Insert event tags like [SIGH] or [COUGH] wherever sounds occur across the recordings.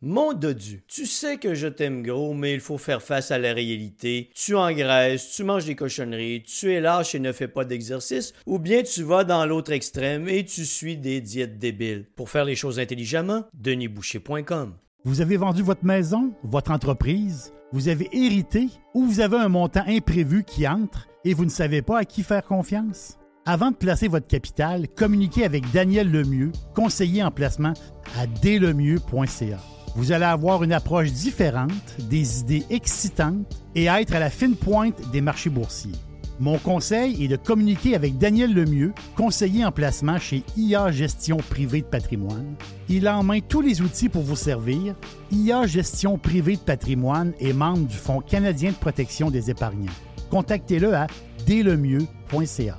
Mon dodu, tu sais que je t'aime gros, mais il faut faire face à la réalité. Tu engraisses, tu manges des cochonneries, tu es lâche et ne fais pas d'exercice, ou bien tu vas dans l'autre extrême et tu suis des diètes débiles. Pour faire les choses intelligemment, denisboucher.com. Vous avez vendu votre maison, votre entreprise, vous avez hérité ou vous avez un montant imprévu qui entre et vous ne savez pas à qui faire confiance? Avant de placer votre capital, communiquez avec Daniel Lemieux, conseiller en placement à dlemieux.ca. Vous allez avoir une approche différente, des idées excitantes et être à la fine pointe des marchés boursiers. Mon conseil est de communiquer avec Daniel Lemieux, conseiller en placement chez IA Gestion Privée de Patrimoine. Il a en main tous les outils pour vous servir. IA Gestion Privée de Patrimoine est membre du Fonds canadien de protection des épargnants. Contactez-le à dlemieux.ca.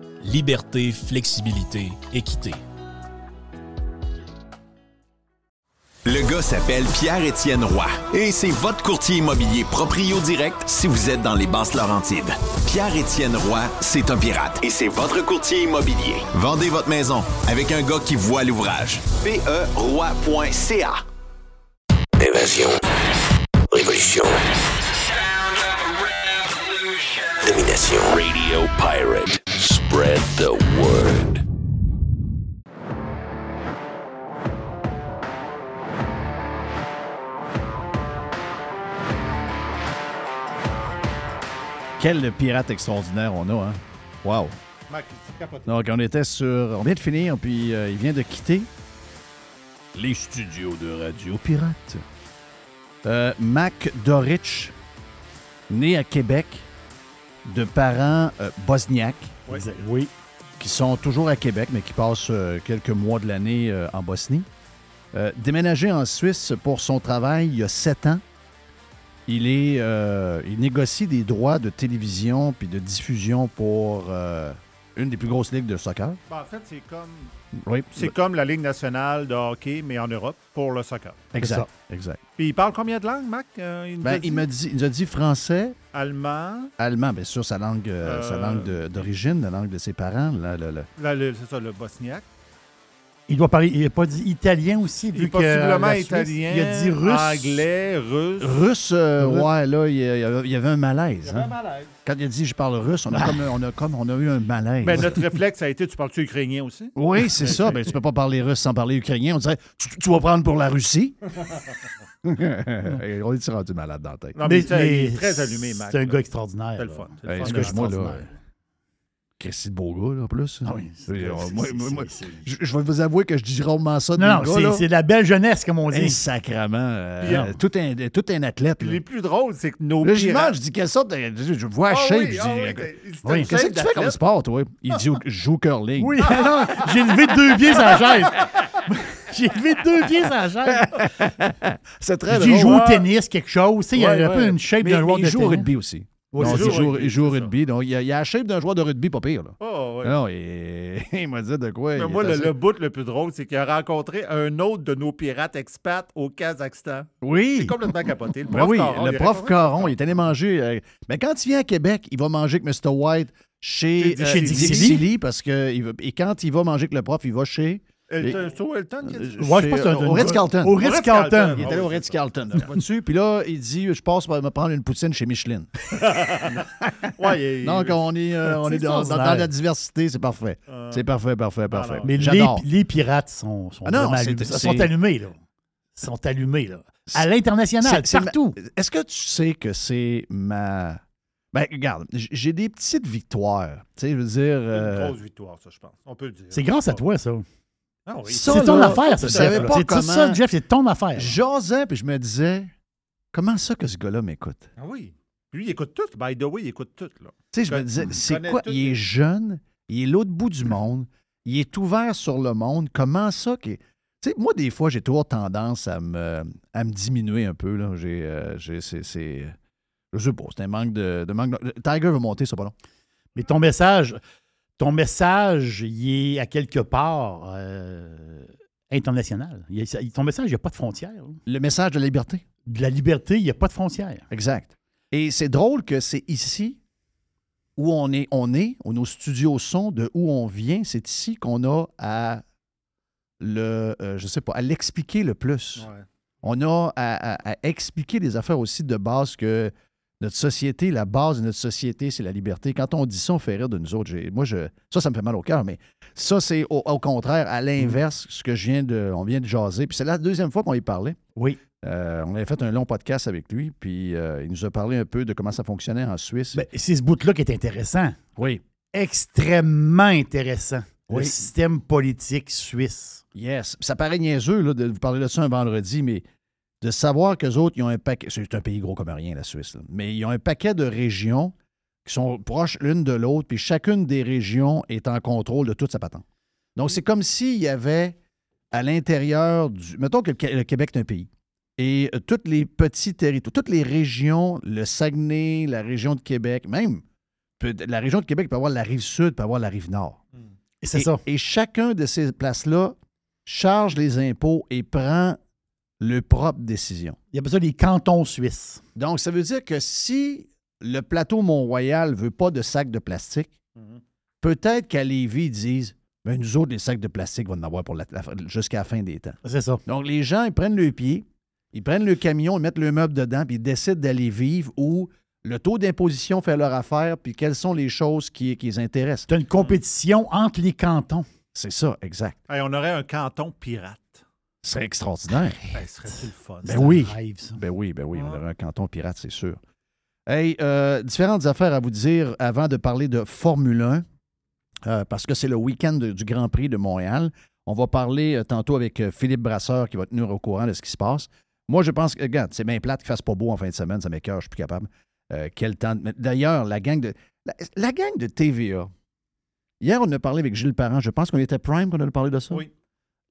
liberté, flexibilité, équité. Le gars s'appelle Pierre-Étienne Roy et c'est votre courtier immobilier proprio direct si vous êtes dans les basses Laurentides. Pierre-Étienne Roy, c'est un pirate et c'est votre courtier immobilier. Vendez votre maison avec un gars qui voit l'ouvrage. PERoy.ca Évasion. Révolution. Domination. Radio Pirate. Spread the word. Quel pirate extraordinaire on a, hein? Wow. Donc, on était sur. On vient de finir, puis euh, il vient de quitter les studios de Radio Pirate. Euh, Mac Dorich, né à Québec, de parents euh, bosniaques. Oui. Qui sont toujours à Québec, mais qui passent euh, quelques mois de l'année euh, en Bosnie. Euh, déménagé en Suisse pour son travail il y a sept ans. Il, est, euh, il négocie des droits de télévision puis de diffusion pour euh, une des plus grosses ligues de soccer. Ben, en fait, c'est comme, Oui, c'est comme la Ligue nationale de hockey, mais en Europe, pour le soccer. exact. exact. Puis il parle combien de langues, Mac? Euh, il nous a Ben, dit? il, m'a dit, il nous a dit français, Allemand, allemand, bien sûr, sa langue, euh, sa Euh, langue d'origine, la langue de ses parents. là, là, là. c'est ça, le bosniaque. Il doit parler. Il n'a pas dit italien aussi, Il vu est que. possiblement la Suisse, italien, Il a dit russe. anglais, russe. Russe, euh, Russe. ouais, là, il y, il avait un malaise. Il y avait hein. un malaise. Quand il a dit je parle russe, on a, comme, on a, comme, on a eu un malaise. Ben, notre réflexe a été, tu parles-tu ukrainien aussi? Oui, c'est ça. Ben, tu peux pas parler russe sans parler ukrainien. On dirait, tu, tu vas prendre pour la Russie? [LAUGHS] on est rendu malade dans la tête? Non, mais, c'est- il est très allumé, Mac. C'est un là. gars extraordinaire. C'est le fun. là. Christy de beau gars, là, en plus. Ah oui, euh, Je, vais vous avouer que je dis rarement ça de Non, non, c'est- de la belle jeunesse, comme on dit. sacrement. euh, Puis, euh, tout, un, tout un athlète. Les plus drôles, c'est que nos Là, demande, je dis quelle sorte de. Je, vois à Ah shape. oui, je dis, ah oui, euh, oui, qu'est-ce que tu fais comme sport, toi? Il dit, je [LAUGHS] joue curling. Oui, alors, j'ai levé deux pieds sur la chaise. [LAUGHS] J'ai levé deux pieds sur la chaise. [LAUGHS] C'est très J'ai drôle. joué au tennis, quelque chose. Tu sais, il y a un peu une shape d'un joueur de il joue au tennis. rugby aussi. Non, il joue, il joue au rugby. Donc, il y a, a la shape d'un joueur de rugby pas pire. Là. Oh, ouais. Non, [LAUGHS] il m'a dit de quoi. Mais moi, le, assez- le bout le plus drôle, c'est qu'il a rencontré un autre de nos pirates expats au Kazakhstan. Oui. C'est complètement capoté. Le [LAUGHS] Ben prof oui, Caron, le il prof raconte- Caron, il est allé manger. euh, mais quand il vient à Québec, il va manger avec Mr. White chez, Chez euh, Lee. Lee, parce que il et quand il va manger avec le prof, il va chez Elton, au Elton qui a dit ça? Ouais, je pense que c'est un- au Ritz-Carlton. Au Ritz-Carlton. Il est allé au Ritz-Carlton. dessus, [LAUGHS] Puis là, il dit Je passe pour me prendre une poutine chez Michelin. [LAUGHS] Ouais, Donc, on est, euh, on est dans, la diversité, c'est parfait. C'est parfait, parfait, parfait. Mais les, pirates sont, sont Ah allumés. sont allumés, là. Ils sont allumés, là. À l'international, partout. Est-ce que tu sais que c'est ma. Ben, regarde, j'ai des petites victoires. Tu sais, je veux dire. Une euh, grosse victoire, ça, je pense. On peut le dire. C'est grâce à toi, ça. Ah oui. C'est ton là, affaire, ça, je savais Jeff. là. pas C'est tout ça, Jeff, c'est ton affaire. J'osais, puis je me disais, comment ça que ce gars-là m'écoute? Ah oui. Lui, il écoute tout. By the way, il écoute tout. Là. Tu sais, je me disais, c'est quoi? tout. Il est jeune, il est l'autre bout du monde, il est ouvert sur le monde. Comment ça qu'il est- Tu sais, moi, des fois, j'ai toujours tendance à me, à me diminuer un peu. Là. J'ai, euh, j'ai- c'est, c'est- Je sais pas, c'est un manque de, de manque. de- Tiger veut monter, ça pas long. Mais ton message, ton message, il est à quelque part euh, international. Il ton message, il n'y a pas de frontières. là. Le message de la liberté. De la liberté, il n'y a pas de frontières. Exact. Et c'est drôle que c'est ici où on est, on est, où nos studios sont, de où on vient, c'est ici qu'on a à le, euh, je sais pas, à l'expliquer le plus. On a à, à- à expliquer des affaires aussi de base que notre société, la base de notre société, c'est la liberté. Quand on dit ça, on fait rire de nous autres. Moi, je, ça, ça me fait mal au cœur, mais ça, c'est au, au contraire, à l'inverse, ce que je viens de, on vient de jaser. Puis c'est la deuxième fois qu'on y parlait. Oui. Euh, on avait fait un long podcast avec lui, puis euh, il nous a parlé un peu de comment ça fonctionnait en Suisse. Ben, c'est ce bout-là qui est intéressant. oui. Extrêmement intéressant. Le Oui. système politique suisse. Yes. Ça paraît niaiseux là, de vous parler de ça un vendredi, mais de savoir qu'eux autres, ils ont un paquet. C'est un pays gros comme rien, la Suisse. là. Mais ils ont un paquet de régions qui sont proches l'une de l'autre, puis chacune des régions est en contrôle de toute sa patente. Donc, c'est comme s'il y avait à l'intérieur du. Mettons que le Qué- le Québec est un pays. Et euh, tous les petits territoires, toutes les régions, le Saguenay, la région de Québec, même peut- la région de Québec peut avoir la rive sud, peut avoir la rive nord. Et c'est ça. Et chacun de ces places-là charge les impôts et prend le propre décision. Il y a besoin des cantons suisses. Donc, ça veut dire que si le plateau Mont-Royal ne veut pas de sacs de plastique, peut-être qu'à Lévis, ils disent ben, nous autres, les sacs de plastique vont en avoir pour la- la- jusqu'à la fin des temps. C'est ça. Donc, les gens, ils prennent le pied, ils prennent le camion, ils mettent le meuble dedans, puis ils décident d'aller vivre où le taux d'imposition fait leur affaire, puis quelles sont les choses qui, qui les intéressent. As une compétition entre les cantons. C'est ça, exact. Hey, on aurait un canton pirate. Ce serait extraordinaire. Ben, ce serait-tu le fun? Ben oui. Rêve, ça. Ben oui, ben oui, on Ouais. aurait un canton pirate, c'est sûr. Hey, euh, différentes affaires à vous dire avant de parler de Formule 1, euh, parce que c'est le week-end du Grand Prix de Montréal. On va parler euh, tantôt avec euh, Philippe Brasseur qui va tenir au courant de ce qui se passe. Moi, je pense que, regarde, c'est bien plate qu'il fasse pas beau en fin de semaine, ça m'écoeure, je suis plus capable. Euh, quel temps. de- D'ailleurs, la gang de. La, la gang de TVA. Hier, on a parlé avec Gilles Parent. Je pense qu'on était Prime qu'on a parlé de ça? Oui.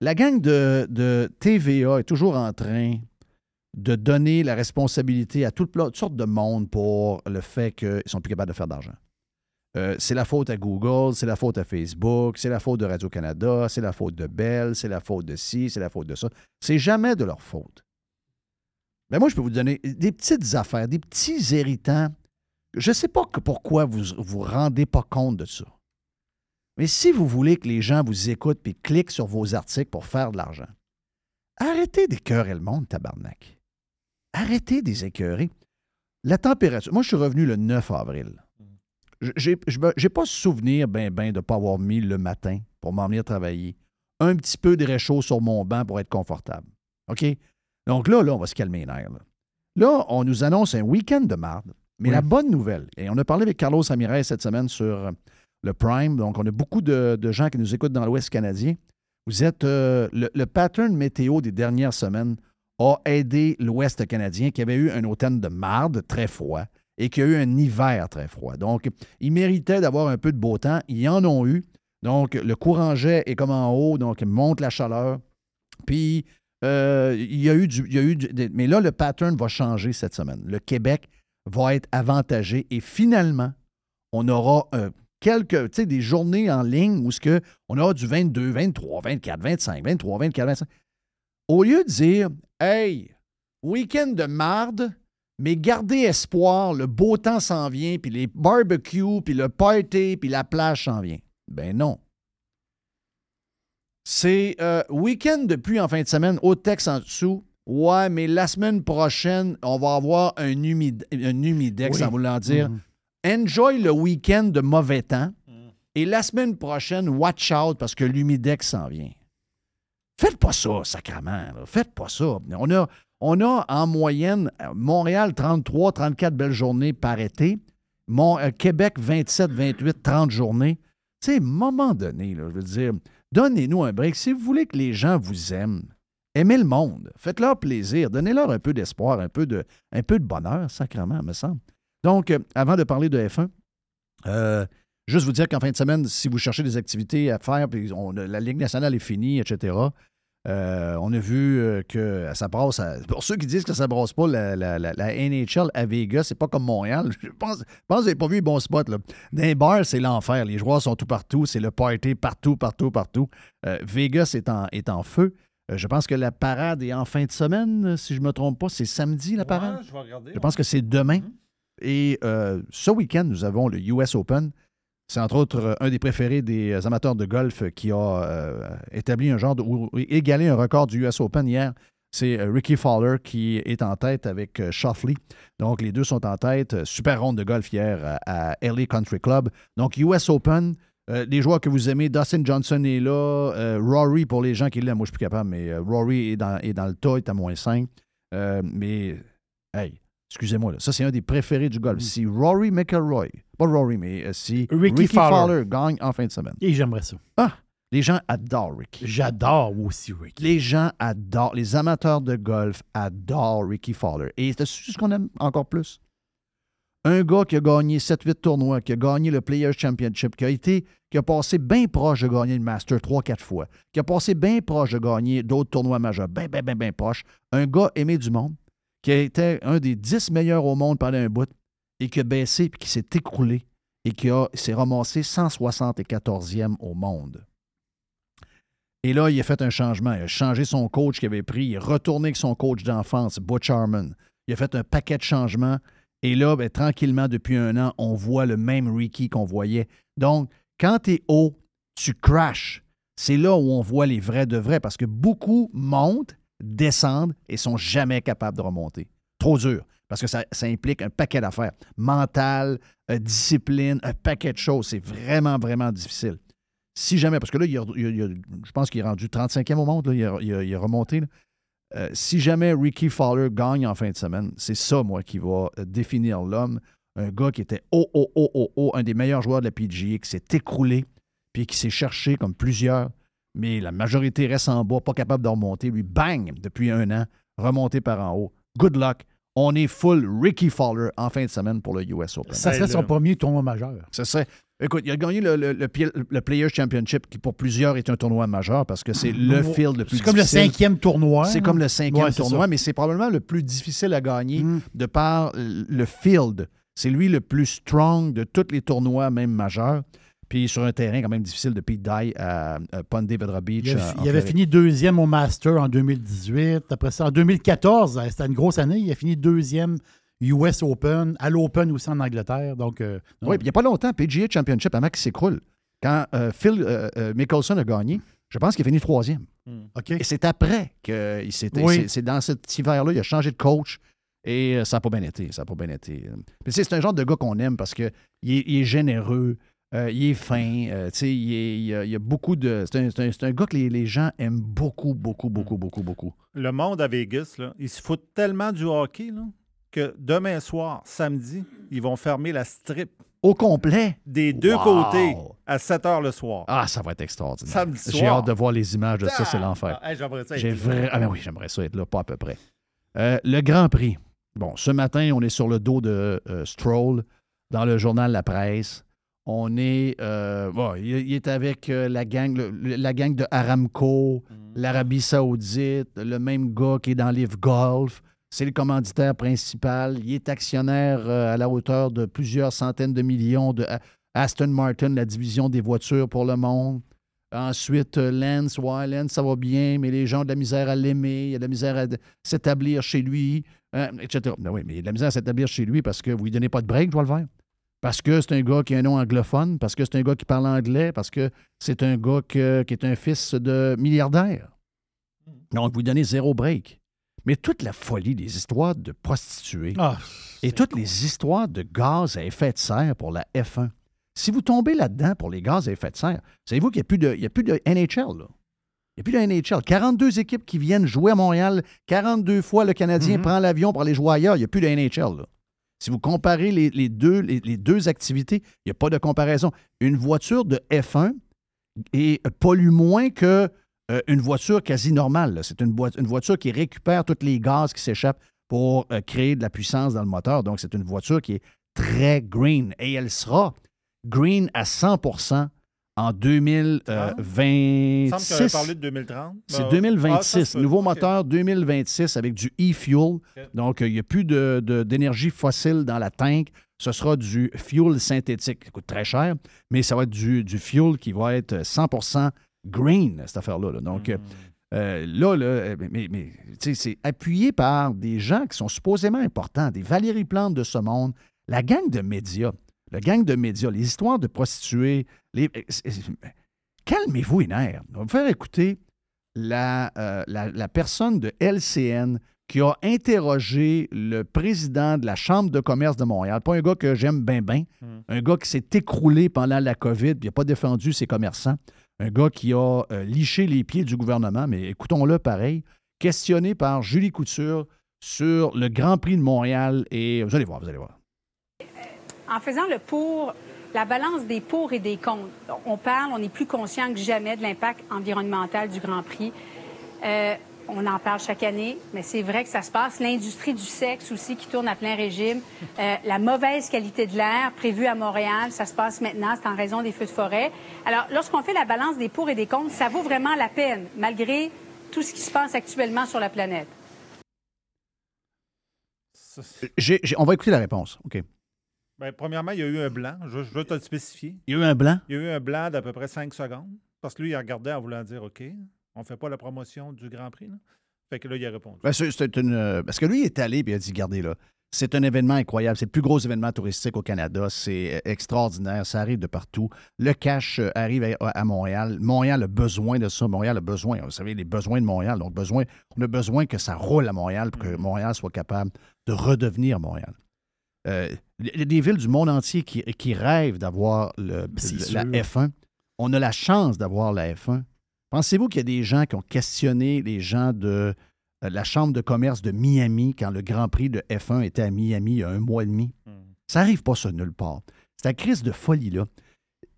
La gang de, TVA est toujours en train de donner la responsabilité à toutes, sortes de monde pour le fait qu'ils ne sont plus capables de faire d'argent. Euh, c'est la faute à Google, c'est la faute à Facebook, c'est la faute de Radio-Canada, c'est la faute de Bell, c'est la faute de ci, c'est la faute de ça. C'est jamais de leur faute. Mais moi, je peux vous donner des petites affaires, des petits irritants. Je ne sais pas pourquoi vous ne vous rendez pas compte de ça. Mais si vous voulez que les gens vous écoutent et cliquent sur vos articles pour faire de l'argent, arrêtez d'écœurer le monde, tabarnak. Arrêtez des écœurer. La température. Moi, je suis revenu le 9 avril. Je- J'ai je j'ai pas souvenir ben ben de ne pas avoir mis le matin pour m'en venir travailler. Un petit peu de réchaud sur mon banc pour être confortable. OK? Donc là, là, on va se calmer les nerfs. Là, Là, on nous annonce un week-end de marde. Mais Oui. la bonne nouvelle, et on a parlé avec Carlos Ramirez cette semaine sur euh, le Prime, donc on a beaucoup de, gens qui nous écoutent dans l'Ouest canadien. Vous êtes. euh, le, pattern météo des dernières semaines a aidé l'Ouest canadien qui avait eu un automne de marde très froid et qui a eu un hiver très froid. Donc, ils méritaient d'avoir un peu de beau temps. Ils en ont eu. Donc, le courant jet est comme en haut, donc monte la chaleur. Puis, euh, il y a eu du. il y a eu du- mais là, le pattern va changer cette semaine. Le Québec va être avantagé et finalement, on aura euh, quelques, tu sais, des journées en ligne où ce que on aura du 22, 23, 24, 25, 23, 24, 25. Au lieu de dire, hey, week-end de marde, mais gardez espoir, le beau temps s'en vient, puis les barbecues, puis le party, puis la plage s'en vient. Ben non. C'est euh, week-end depuis en fin de semaine, au texte en dessous. Ouais, mais la semaine prochaine, on va avoir un, humide, un humidex, Oui. en voulant dire. Mhm. Enjoy le week-end de mauvais temps. Et la semaine prochaine, watch out parce que l'humidex s'en vient. Faites pas ça, sacrament. là. Faites pas ça. On a, on a en moyenne, euh, Montréal, 33, 34 belles journées par été. Mon, euh, Québec, 27, 28, 30 journées. Tu sais, moment donné, là, je veux dire, donnez-nous un break. Si vous voulez que les gens vous aiment, aimez le monde. Faites-leur plaisir. Donnez-leur un peu d'espoir, un peu de, un peu de bonheur, sacrement, me semble. Donc, euh, avant de parler de F1, euh, juste vous dire qu'en fin de semaine, si vous cherchez des activités à faire, puis on- la Ligue nationale est finie, etc., Euh, on a vu que ça brasse. à- pour ceux qui disent que ça brasse pas la, la- la- la NHL à Vegas, c'est pas comme Montréal. [LAUGHS] Je pense, je pense que vous n'avez pas vu les bons spots. Là. Dans les bars, c'est l'enfer. Les joueurs sont tout partout. C'est le party partout, partout, partout. Euh, Vegas est en, est en feu. Euh, je pense que la parade est en fin de semaine, si je ne me trompe pas. C'est samedi, la parade? Ouais, je vais regarder. Je pense que c'est demain. Et euh, ce week-end, nous avons le US Open. C'est entre autres euh, un des préférés des euh, amateurs de golf qui a établi un genre ou égalé un record du US Open hier. C'est Ricky Fowler qui est en tête avec Shoffley. Donc, les deux sont en tête. Super ronde de golf hier à, à LA Country Club. Donc, US Open, les joueurs que vous aimez, Dustin Johnson est là. Rory, pour les gens qui l'aiment, moi, je suis plus capable, mais Rory est dans, est dans le tas, il est à moins 5. Euh, mais, hey, excusez-moi, ça, c'est un des préférés du golf. Si Rory McIlroy, pas Rory, mais euh, si Ricky Ricky, Fowler. Fowler. gagne en fin de semaine. Et j'aimerais ça. Ah, les gens adorent Ricky. J'adore aussi Ricky. Les gens adorent, les amateurs de golf adorent Ricky Fowler. Et c'est ce qu'on aime encore plus? Un gars qui a gagné 7-8 tournois, qui a gagné le Players Championship, qui a été, qui a passé bien proche de gagner le Master 3-4 fois, qui a passé bien proche de gagner d'autres tournois majeurs, bien, bien, bien, bien proche. Un gars aimé du monde, qui été un des 10 meilleurs au monde pendant un bout, et qui a baissé, puis qui s'est écroulé, et qui s'est ramassé 174e au monde. Et là, il a fait un changement. Il a changé son coach qu'il avait pris. Il est retourné avec son coach d'enfance, Butch Harmon. Il a fait un paquet de changements. Et là, ben, tranquillement, depuis un an, on voit le même Ricky qu'on voyait. Donc, quand tu es haut, tu crashes. C'est là où on voit les vrais de vrais parce que beaucoup montent, descendent et sont jamais capables de remonter. Trop dur. Parce que ça, implique un paquet d'affaires. Mental, euh, discipline, un paquet de choses. C'est vraiment, vraiment difficile. Si jamais, parce que là, je pense qu'il est rendu 35e au monde, il, a, a remonté. Euh, si jamais Ricky Fowler gagne en fin de semaine, c'est ça, moi, qui va euh, définir l'homme. Un gars qui était haut, haut, haut, haut, haut, un des meilleurs joueurs de la PGA, qui s'est écroulé, puis qui s'est cherché comme plusieurs, mais la majorité reste en bas, pas capable de remonter. Lui, bang, depuis un an, remonté par en haut. Good luck. On est full Ricky Fowler en fin de semaine pour le US Open. Ça serait son premier tournoi majeur. Ça serait. Écoute, il a gagné le, le, le, le Players Championship, qui pour plusieurs est un tournoi majeur parce que c'est le field le plus C'est comme le difficile. cinquième tournoi. C'est comme le cinquième Ouais, tournoi, ça. mais c'est probablement le plus difficile à gagner Mm. de par le field. C'est lui le plus strong de tous les tournois, même majeurs. Puis sur un terrain quand même difficile de Pete Dye à, à Ponte Beach. Il, a- en il avait Floride. fini deuxième au Master en 2018. Après ça, en 2014, euh, c'était une grosse année. Il a fini deuxième US Open, à l'Open aussi en Angleterre. Donc, euh, non. Oui, puis il n'y a pas longtemps, PGA Championship, avant qu'il s'écroule. Quand euh, Phil euh, euh, Mickelson a gagné, je pense qu'il a fini troisième. OK. Et c'est après qu'il s'était. Oui. c'est- dans cet hiver-là, il a changé de coach et ça n'a pas bien été. Ça n'a pas bien été. Puis, tu sais, c'est un genre de gars qu'on aime parce qu'il est, il est généreux, euh, il est fin, euh, il, est- il y a, il y a beaucoup de. C'est un, un- un gars que les, les gens aiment beaucoup, beaucoup, beaucoup, beaucoup, beaucoup. Le monde à Vegas, là, ils se foutent tellement du hockey là, que demain soir, samedi, ils vont fermer la strip Au complet? des deux Wow! côtés à 7 heures le soir. Ah, ça va être extraordinaire. Samedi J'ai soir. hâte de voir les images de ça, c'est l'enfer. Ah, hey, j'aimerais ça être J'ai là. vrai... Ah ben oui, j'aimerais ça être là, pas à peu près. Euh, le Grand Prix. Bon, ce matin, on est sur le dos de Stroll dans le journal La Presse. On est, euh, bon, il, il est avec euh, la gang, le- la gang de Aramco, l'Arabie Saoudite, le même gars qui est dans Live Golf. C'est le commanditaire principal. Il est actionnaire euh, à la hauteur de plusieurs centaines de millions de Aston Martin, la division des voitures pour le monde. Ensuite, Lance, ouais, Lance, ça va bien, mais les gens ont de la misère à l'aimer, il y a de la misère à s'établir chez lui, etc. Ben oui, mais il y a de la misère à s'établir chez lui parce que vous lui donnez pas de break, je dois le faire. Parce que c'est un gars qui a un nom anglophone, parce que c'est un gars qui parle anglais, parce que c'est un gars que- qui est un fils de milliardaire. Donc, vous donnez zéro break. Mais toute la folie des histoires de prostituées Ah, et toutes les histoires de gaz à effet de serre pour la F1. Si vous tombez là-dedans pour les gaz à effet de serre, savez-vous qu'il n'y a, plus de- il y a plus de NHL, là? Il n'y a plus de NHL. 42 équipes qui viennent jouer à Montréal, 42 fois le Canadien Mhm. prend l'avion pour aller jouer ailleurs. Il n'y a plus de NHL, là. Si vous comparez les, deux, activités, il n'y a pas de comparaison. Une voiture de F1 et pollue moins que euh, voiture quasi normale. C'est une voiture qui récupère tous les gaz qui s'échappent pour euh, créer de la puissance dans le moteur. Donc, c'est une voiture qui est très green et elle sera green à 100 en 2026. Il me semble qu'on avait parlé de 2030. C'est Ben, ah, 2026. ça se peut. Nouveau moteur 2026 avec du e-fuel. Donc, euh, il n'y a plus de- de- d'énergie fossile dans la tank. Ce sera du fuel synthétique. Ça coûte très cher, mais ça va être du, du fuel qui va être 100% green, cette affaire-là. là. Donc, euh, Hmm. euh, là, là, euh, mais, c'est appuyé par des gens qui sont supposément importants, des Valérie Plante de ce monde, la gang de médias, la gang de médias, les histoires de prostituées. Les... c'est- c'est- Calmez-vous les nerfs. On va vous faire écouter la, euh, la, la personne de LCN qui a interrogé le président de la Chambre de commerce de Montréal. Pas un gars que j'aime bien, bien. Hmm. Un gars qui s'est écroulé pendant la COVID, puis il n'a pas défendu ses commerçants. Un gars qui a euh, liché les pieds du gouvernement, mais écoutons-le pareil, questionné par Julie Couture sur le Grand Prix de Montréal. Et vous allez voir, vous allez voir. En faisant le pour, la balance des pour et des contre, on parle, on est plus conscient que jamais de l'impact environnemental du Grand Prix. Euh, on en parle chaque année, mais c'est vrai que ça se passe. L'industrie du sexe aussi qui tourne à plein régime. Euh, la mauvaise qualité de l'air prévue à Montréal, ça se passe maintenant, c'est en raison des feux de forêt. Alors, lorsqu'on fait la balance des pour et des contre, ça vaut vraiment la peine, malgré tout ce qui se passe actuellement sur la planète. On va écouter la réponse. OK. Ben, premièrement, il y a eu un blanc. Je, je veux te le spécifier. Il y a eu un blanc? Il y a eu un blanc d'à peu près 5 secondes. Parce que lui, il a regardé en voulant dire OK, on ne fait pas la promotion du Grand Prix. Là. Fait que là, il a répondu. Ben, une, euh, parce que lui, il est allé et il a dit Regardez là, c'est un événement incroyable. C'est le plus gros événement touristique au Canada. C'est euh, extraordinaire. Ça arrive de partout. Le cash euh, arrive à, à Montréal. Montréal a besoin de ça. Montréal a besoin. Vous savez, les besoins de Montréal. Donc, besoin, on a besoin que ça roule à Montréal pour que Montréal soit capable de redevenir Montréal. Euh, Il y a des villes du monde entier qui, qui rêvent d'avoir le- la sûr. F1. On a la chance d'avoir la F1. Pensez-vous qu'il y a des gens qui ont questionné les gens de euh, la Chambre de commerce de Miami quand le Grand Prix de F1 était à Miami il y a un mois et demi? Hmm. Ça n'arrive pas ça nulle part. C'est la crise de folie-là.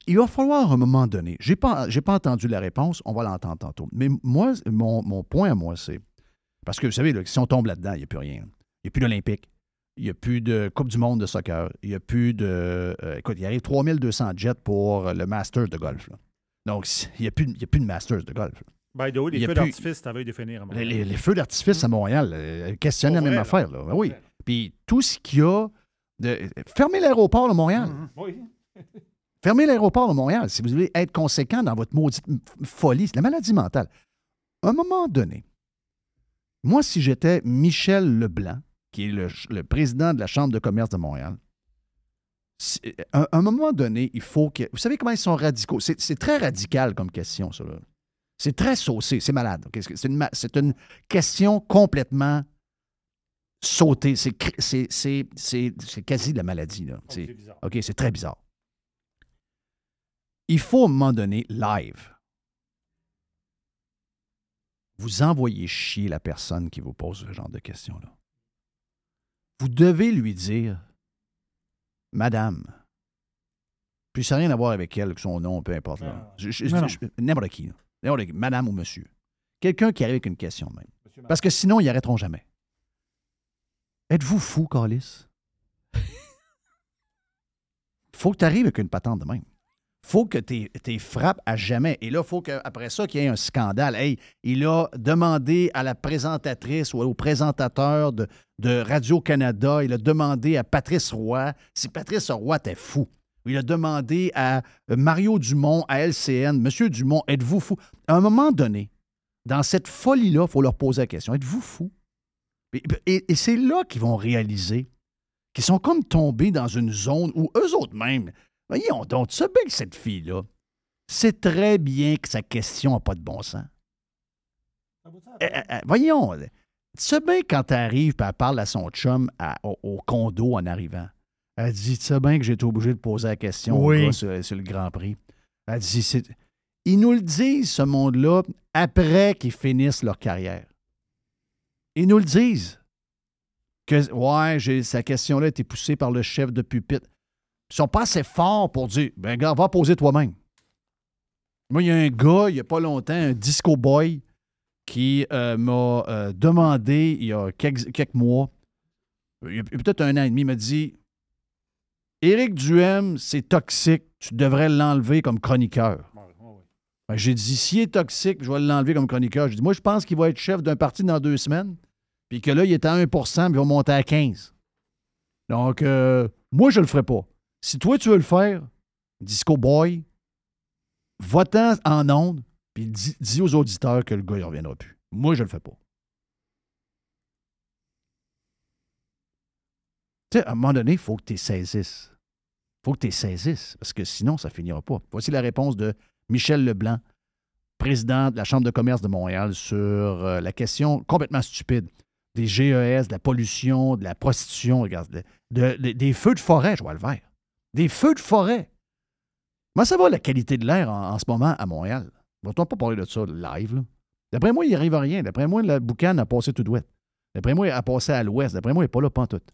Il va falloir à un moment donné, je n'ai pas, j'ai pas entendu la réponse, on va l'entendre tantôt. Mais moi, mon, mon point à moi, c'est. Parce que vous savez, là, si on tombe là-dedans, il n'y a plus rien. Il n'y a plus d'Olympique. Il n'y a plus de Coupe du monde de soccer. Il n'y a plus de. euh, écoute, il arrive 3200 jets pour le Masters de golf. là. Donc, il n'y a, a plus de Masters de golf. By the way, les a feux d'artifice, tu avais définir à Les, Montréal. les- les feux d'artifice à Montréal euh, questionnent la même affaire. là. Ben oui. vrai. Puis tout ce qu'il y a. De... Fermez l'aéroport de Montréal. Oui. [LAUGHS] Fermez l'aéroport de Montréal si vous voulez être conséquent dans votre maudite folie. C'est la maladie mentale. À un moment donné, moi, si j'étais Michel Leblanc, qui est le, le président de la Chambre de commerce de Montréal, si- à un moment donné, il faut que. Vous savez comment ils sont radicaux? C'est très radical comme question, ça. C'est très saucé, c'est malade. C'est une, question complètement sautée? C'est quasi de la maladie. Là. C'est-. OK, c'est très bizarre. Il faut à un moment donné, live, vous envoyez chier la personne qui vous pose ce genre de questions-là. Vous devez lui dire, Madame, puis ça n'a rien à voir avec elle, son nom, peu importe. là. Je- N'importe qui. N'importe qui. Madame ou monsieur. Quelqu'un qui arrive avec une question même. Monsieur Parce que sinon, ils n'arrêteront jamais. Êtes-vous fou, Carlis? [LAUGHS] faut que tu arrives avec une patente de même. Faut que tu frappes à jamais. Et là, il faut qu'après ça, qu'il y ait un scandale. Hey, il a demandé à la présentatrice ou au présentateur de, Radio-Canada, il a demandé à Patrice Roy, si Patrice Roy était fou. Il a demandé à Mario Dumont, à LCN, Monsieur Dumont, êtes-vous fou? À un moment donné, dans cette folie-là, il faut leur poser la question, êtes-vous fou? Et, c'est là qu'ils vont réaliser qu'ils sont comme tombés dans une zone où eux autres mêmes, voyons donc, tu sais bien que cette fille-là, c'est très bien que sa question n'a pas de bon sens. Eh, eh, eh, voyons, tu sais bien quand tu arrives et elle parle à son chum à- au, au condo en arrivant. Elle dit, tu sais bien que j'ai été obligé de poser la question Oui. gars sur, sur le Grand Prix. Elle dit, c'est- ils nous le disent, ce monde-là, après qu'ils finissent leur carrière. Ils nous le disent. Que, ouais, j'ai- sa question-là a été poussée par le chef de pupitre. Ils sont pas assez forts pour dire, ben, gars, va poser toi-même. Moi, il y a un gars, il n'y a pas longtemps, un disco boy, qui euh, m'a euh, demandé, il y a quelques, quelques mois, il y a peut-être un an et demi, il m'a dit Éric Duhem, c'est toxique, tu devrais l'enlever comme chroniqueur. Ben, j'ai dit, s'il est toxique, je vais l'enlever comme chroniqueur. J'ai dit, moi, je pense qu'il va être chef d'un parti dans deux semaines, puis que là, il est à 1 puis il va monter à 15 Donc, euh, moi, je le ferai pas. Si toi, tu veux le faire, Disco Boy, va-t'en en ondes, puis dis, aux auditeurs que le gars, il reviendra plus. Moi, je le fais pas. Tu sais, à un moment donné, il faut que tu saisisses. Faut que tu saisisses, parce que sinon, ça finira pas. Voici la réponse de Michel Leblanc, président de la Chambre de commerce de Montréal, sur euh, la question complètement stupide des GES, de la pollution, de la prostitution, regarde, des feux de forêt, je vois le vert. Des feux de forêt. Comment ça va la qualité de l'air en, ce moment à Montréal? Va-t-on pas parler de ça live? D'après moi, il n'y arrive à rien. D'après moi, la boucane a passé tout douette. D'après moi, il a passé à l'ouest. D'après moi, il n'est pas là pantoute.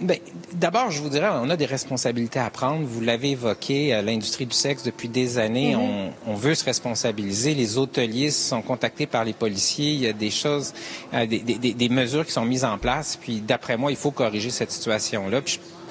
Bien, D'abord, je vous dirais, on a des responsabilités à prendre. Vous l'avez évoqué, euh, l'industrie du sexe, depuis des années, mm-hmm. on, veut se responsabiliser. Les hôteliers sont contactés par les policiers. Il y a des choses, euh, des, des, mesures qui sont mises en place. Puis, d'après moi, il faut corriger cette situation-là.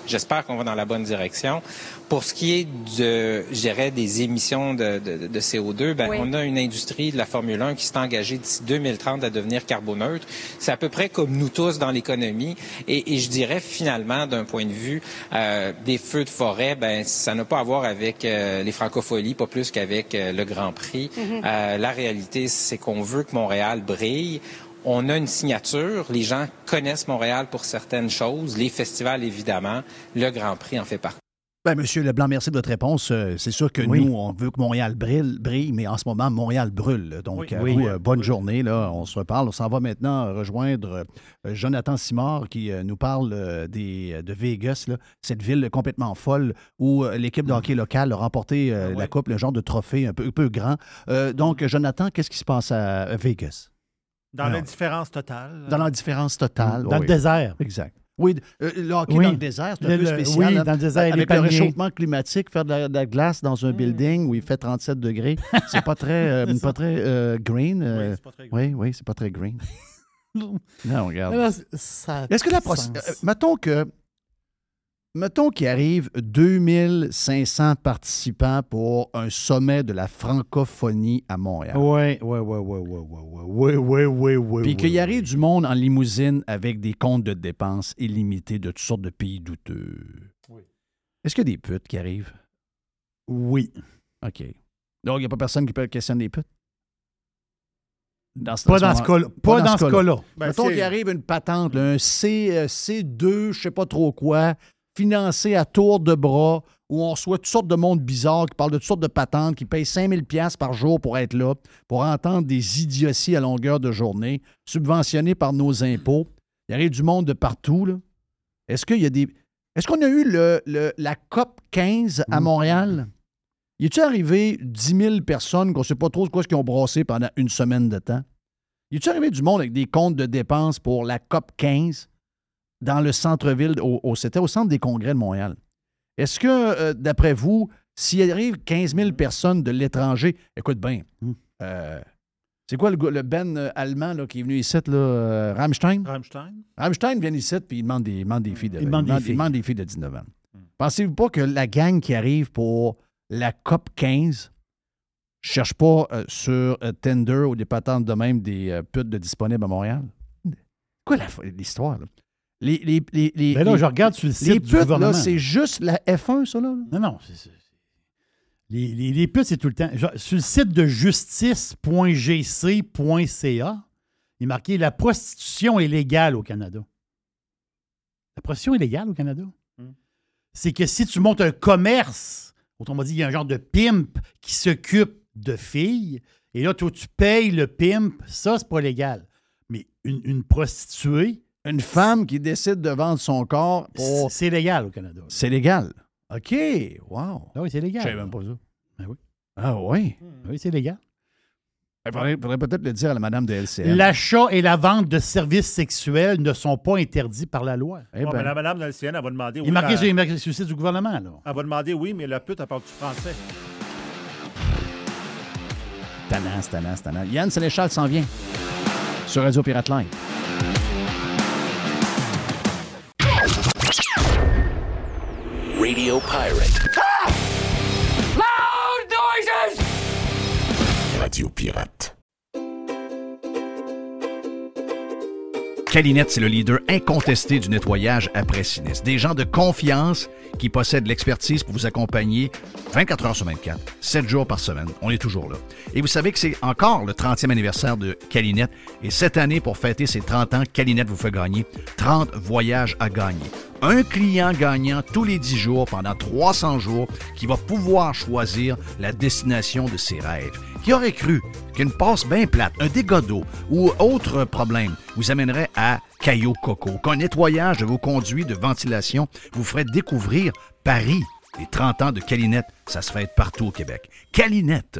J'espère qu'on va dans la bonne direction. Pour ce qui est de, je dirais, des émissions de, de, de CO2, ben, on a une industrie de la Formule 1 qui s'est engagée d'ici 2030 à devenir carboneutre. C'est à peu près comme nous tous dans l'économie. Et, et, je dirais finalement, d'un point de vue euh, des feux de forêt, ben, ça n'a pas à voir avec euh, les francopholies, pas plus qu'avec euh, le Grand Prix. Mm-hmm. euh, la réalité, c'est qu'on veut que Montréal brille on a une signature. Les gens connaissent Montréal pour certaines choses. Les festivals, évidemment. Le Grand Prix en fait partie. Bien, Monsieur Leblanc, merci de votre réponse. Euh, c'est sûr que nous, on veut que Montréal brille, brille, mais en ce moment, Montréal brûle. Donc, oui, euh, bonne journée. Là, on se reparle. On s'en va maintenant rejoindre euh, Jonathan Simard qui nous parle des, de Vegas, cette ville complètement folle où l'équipe de hockey locale a remporté ah la Coupe, le genre de trophée un peu, un peu grand. donc, Jonathan, qu'est-ce qui se passe à Vegas? Dans l'indifférence totale. Dans l'indifférence totale. Dans le désert. Exact. Oui, euh, le hockey dans le désert, c'est un peu spécial. Oui, dans le désert, Avec le réchauffement climatique, faire de la, glace dans un mm. building où il fait 37 degrés, c'est pas très, euh, [LAUGHS] pas très euh, green. oui, c'est pas très green. Oui, oui, c'est pas très green. non, regarde. Est-ce que la Mettons que Mettons qu'il arrive 2500 participants pour un sommet de la francophonie à Montréal. Oui, oui, oui, oui, oui, oui, oui, oui, oui, Puis qu'il arrive du monde en limousine avec des comptes de dépenses illimités de toutes sortes de pays douteux. Oui. Est-ce qu'il y a des putes qui arrivent? Oui. OK. Donc, il n'y a pas personne qui peut questionner des putes? Dans ce, pas, dans ce cas-là. Pas, dans ce cas-là. Ben, Mettons qu'il arrive une patente, un C, euh, C2, je sais pas trop quoi, financé à tour de bras, où on reçoit toutes sortes de monde bizarres qui parlent de toutes sortes de patentes, qui payent 5000 pièces par jour pour être là, pour entendre des idioties à longueur de journée, subventionnés par nos impôts. Il y arrive du monde de partout. Est-ce qu'il y a des. Est-ce qu'on a eu le, la COP 15 à mm. Montréal? Y est-il arrivé 10 000 personnes qu'on ne sait pas trop quoi ce qu'ils ont brassé pendant une semaine de temps? Y est-il arrivé du monde avec des comptes de dépenses pour la COP 15? Dans le centre-ville, au, c'était au centre des congrès de Montréal. Est-ce que, euh, d'après vous, s'il arrive 15 000 personnes de l'étranger, écoute bien, hmm. euh, c'est quoi le, le Ben euh, allemand là, qui est venu ici, là, Rammstein? Rammstein. Rammstein vient ici puis il demande des, des filles de, il demande, des, filles. de 19 ans. Hmm. Pensez-vous pas que la gang qui arrive pour la COP 15 cherche pas sur Tinder ou des patentes de même des putes de disponibles à Montréal? Quoi l'histoire? Les, les, les, les, ben là, je regarde sur le site du gouvernement. c'est juste la F1, ça, là? Non, non. Les, les, putes, c'est tout le temps. sur le site de justice.gc.ca, il est marqué La prostitution est légale au Canada. La prostitution est légale au Canada? Hmm. C'est que si tu montes un commerce, autrement dit, il y a un genre de pimp qui s'occupe de filles, et là, toi, tu payes le pimp, ça, c'est pas légal. Mais une, une prostituée, une femme qui décide de vendre son corps pour... C'est légal au Canada. C'est légal. OK. Wow. Ah oui, c'est légal. Je savais même pas ça. Ah oui. Ah oui? Oui, c'est légal. Il faudrait, peut-être le dire à la madame de LCN. L'achat et la vente de services sexuels ne sont pas interdits par la loi. Eh ben. la madame de LCN, elle va demander... Il est marqué sur le site du gouvernement, là. Elle va demander oui, mais la pute, elle parle du français. Tannant, tannant, tannant. Yann Sénéchal s'en vient sur Radio Pirate Line. Radio Pirate. Ah! Loud noises! Radio Pirate. Calinette, c'est le leader incontesté du nettoyage après sinistre. Des gens de confiance qui possèdent l'expertise pour vous accompagner 24 heures sur 24, 7 jours par semaine. On est toujours là. Et vous savez que c'est encore le 30e anniversaire de Calinette. Et cette année, pour fêter ses 30 ans, Calinette vous fait gagner 30 voyages à gagner. Un client gagnant tous les 10 jours pendant 300 jours qui va pouvoir choisir la destination de ses rêves. Qui aurait cru qu'une passe bien plate, un dégât d'eau ou autre problème vous amènerait à Caillou Coco, qu'un nettoyage de vos conduits de ventilation vous ferait découvrir Paris. Les 30 ans de Calinette, ça se fait partout au Québec. Calinette.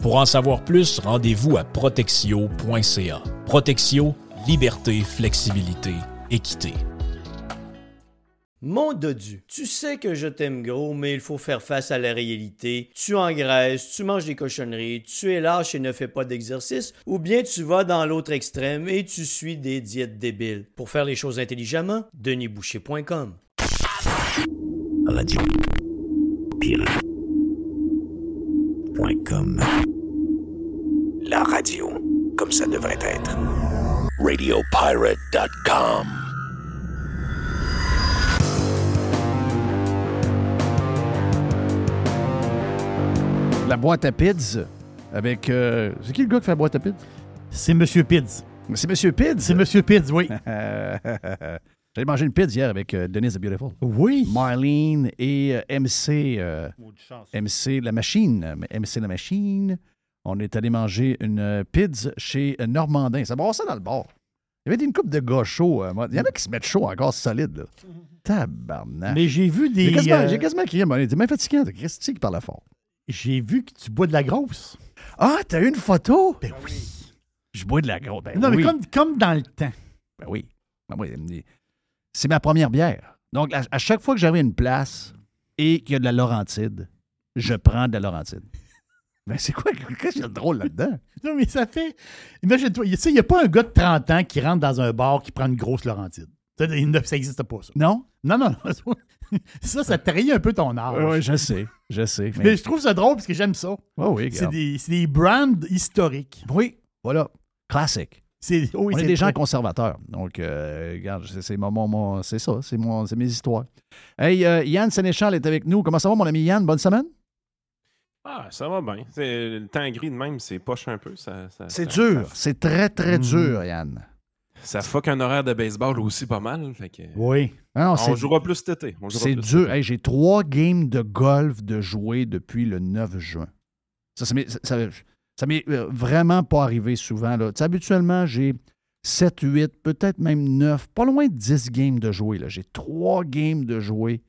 Pour en savoir plus, rendez-vous à protexio.ca. Protexio, liberté, flexibilité, équité. Mon dodu, tu sais que je t'aime gros, mais il faut faire face à la réalité. Tu engraisses, tu manges des cochonneries, tu es lâche et ne fais pas d'exercice, ou bien tu vas dans l'autre extrême et tu suis des diètes débiles. Pour faire les choses intelligemment, denisboucher.com. Radio. Pirate. .com. La radio, comme ça devrait être. Radiopirate.com. La boîte à pids avec. euh, c'est qui le gars qui fait la boîte à pids? C'est Monsieur Pids. C'est Monsieur Pids? C'est Monsieur Pids, oui. [LAUGHS] J'allais manger une pizza hier avec euh, Denise the Beautiful. Oui. Marlene et euh, MC. euh, MC La Machine. euh, MC La Machine. On est allé manger une euh, pizza chez euh, Normandin. Ça brassait dans le bar. Il y avait une coupe de gars chauds. euh. Il y en a qui se mettent chaud encore solide. Là. [LAUGHS] Tabarnak. Mais j'ai vu des. J'ai quasiment, j'ai quasiment crié. mais C'est même fatigant. C'est Christy qui parle fort. J'ai vu que tu bois de la grosse. Ah, t'as eu une photo? Ben oui. Je bois de la grosse. Ben non, oui. mais comme, comme dans le temps. Ben oui. Ben oui, C'est ma première bière. Donc, à, à chaque fois que à une place et qu'il y a de la Laurentide, je prends de la Laurentide. Ben, c'est quoi? Qu'est-ce qu'il y a de drôle là-dedans? [LAUGHS] Non, mais ça fait. Imagine-toi, tu sais, il n'y a pas un gars de 30 ans qui rentre dans un bar qui prend une grosse Laurentide. Ça n'existe pas, ça. Non? Non, non, non. Ça, [LAUGHS] ça trahit un peu ton âge. Oui, je sais. Je sais. Mais je trouve ça drôle parce que j'aime ça. Oh oui, C'est des, c'est des brands historiques. Oui, voilà. Classique. C'est, oui, On est des gens conservateurs. Donc, euh, regarde, c'est, mon, mon- ça, c'est mes histoires. Hey, euh, Yann Sénéchal est avec nous. Comment ça va, mon ami Yann? Bonne semaine? Ah, ça va bien. C'est- Le temps gris de même, c'est poche un peu. Ça, ça- C'est ça- dur. Ça, C'est très, très Mm. dur, Yann. ça fuck un horaire de baseball aussi pas mal. Fait que, Oui. Ah non, on c'est, jouera plus cet été. C'est dur. Hey, j'ai trois games de golf de jouer depuis le 9 juin. Ça, ça m'est, ça- ça- ça m'est, euh, vraiment pas arrivé souvent. Là. Habituellement, j'ai 7, 8, peut-être même 9, pas loin de 10 games de jouer. Là. J'ai trois games de jouer.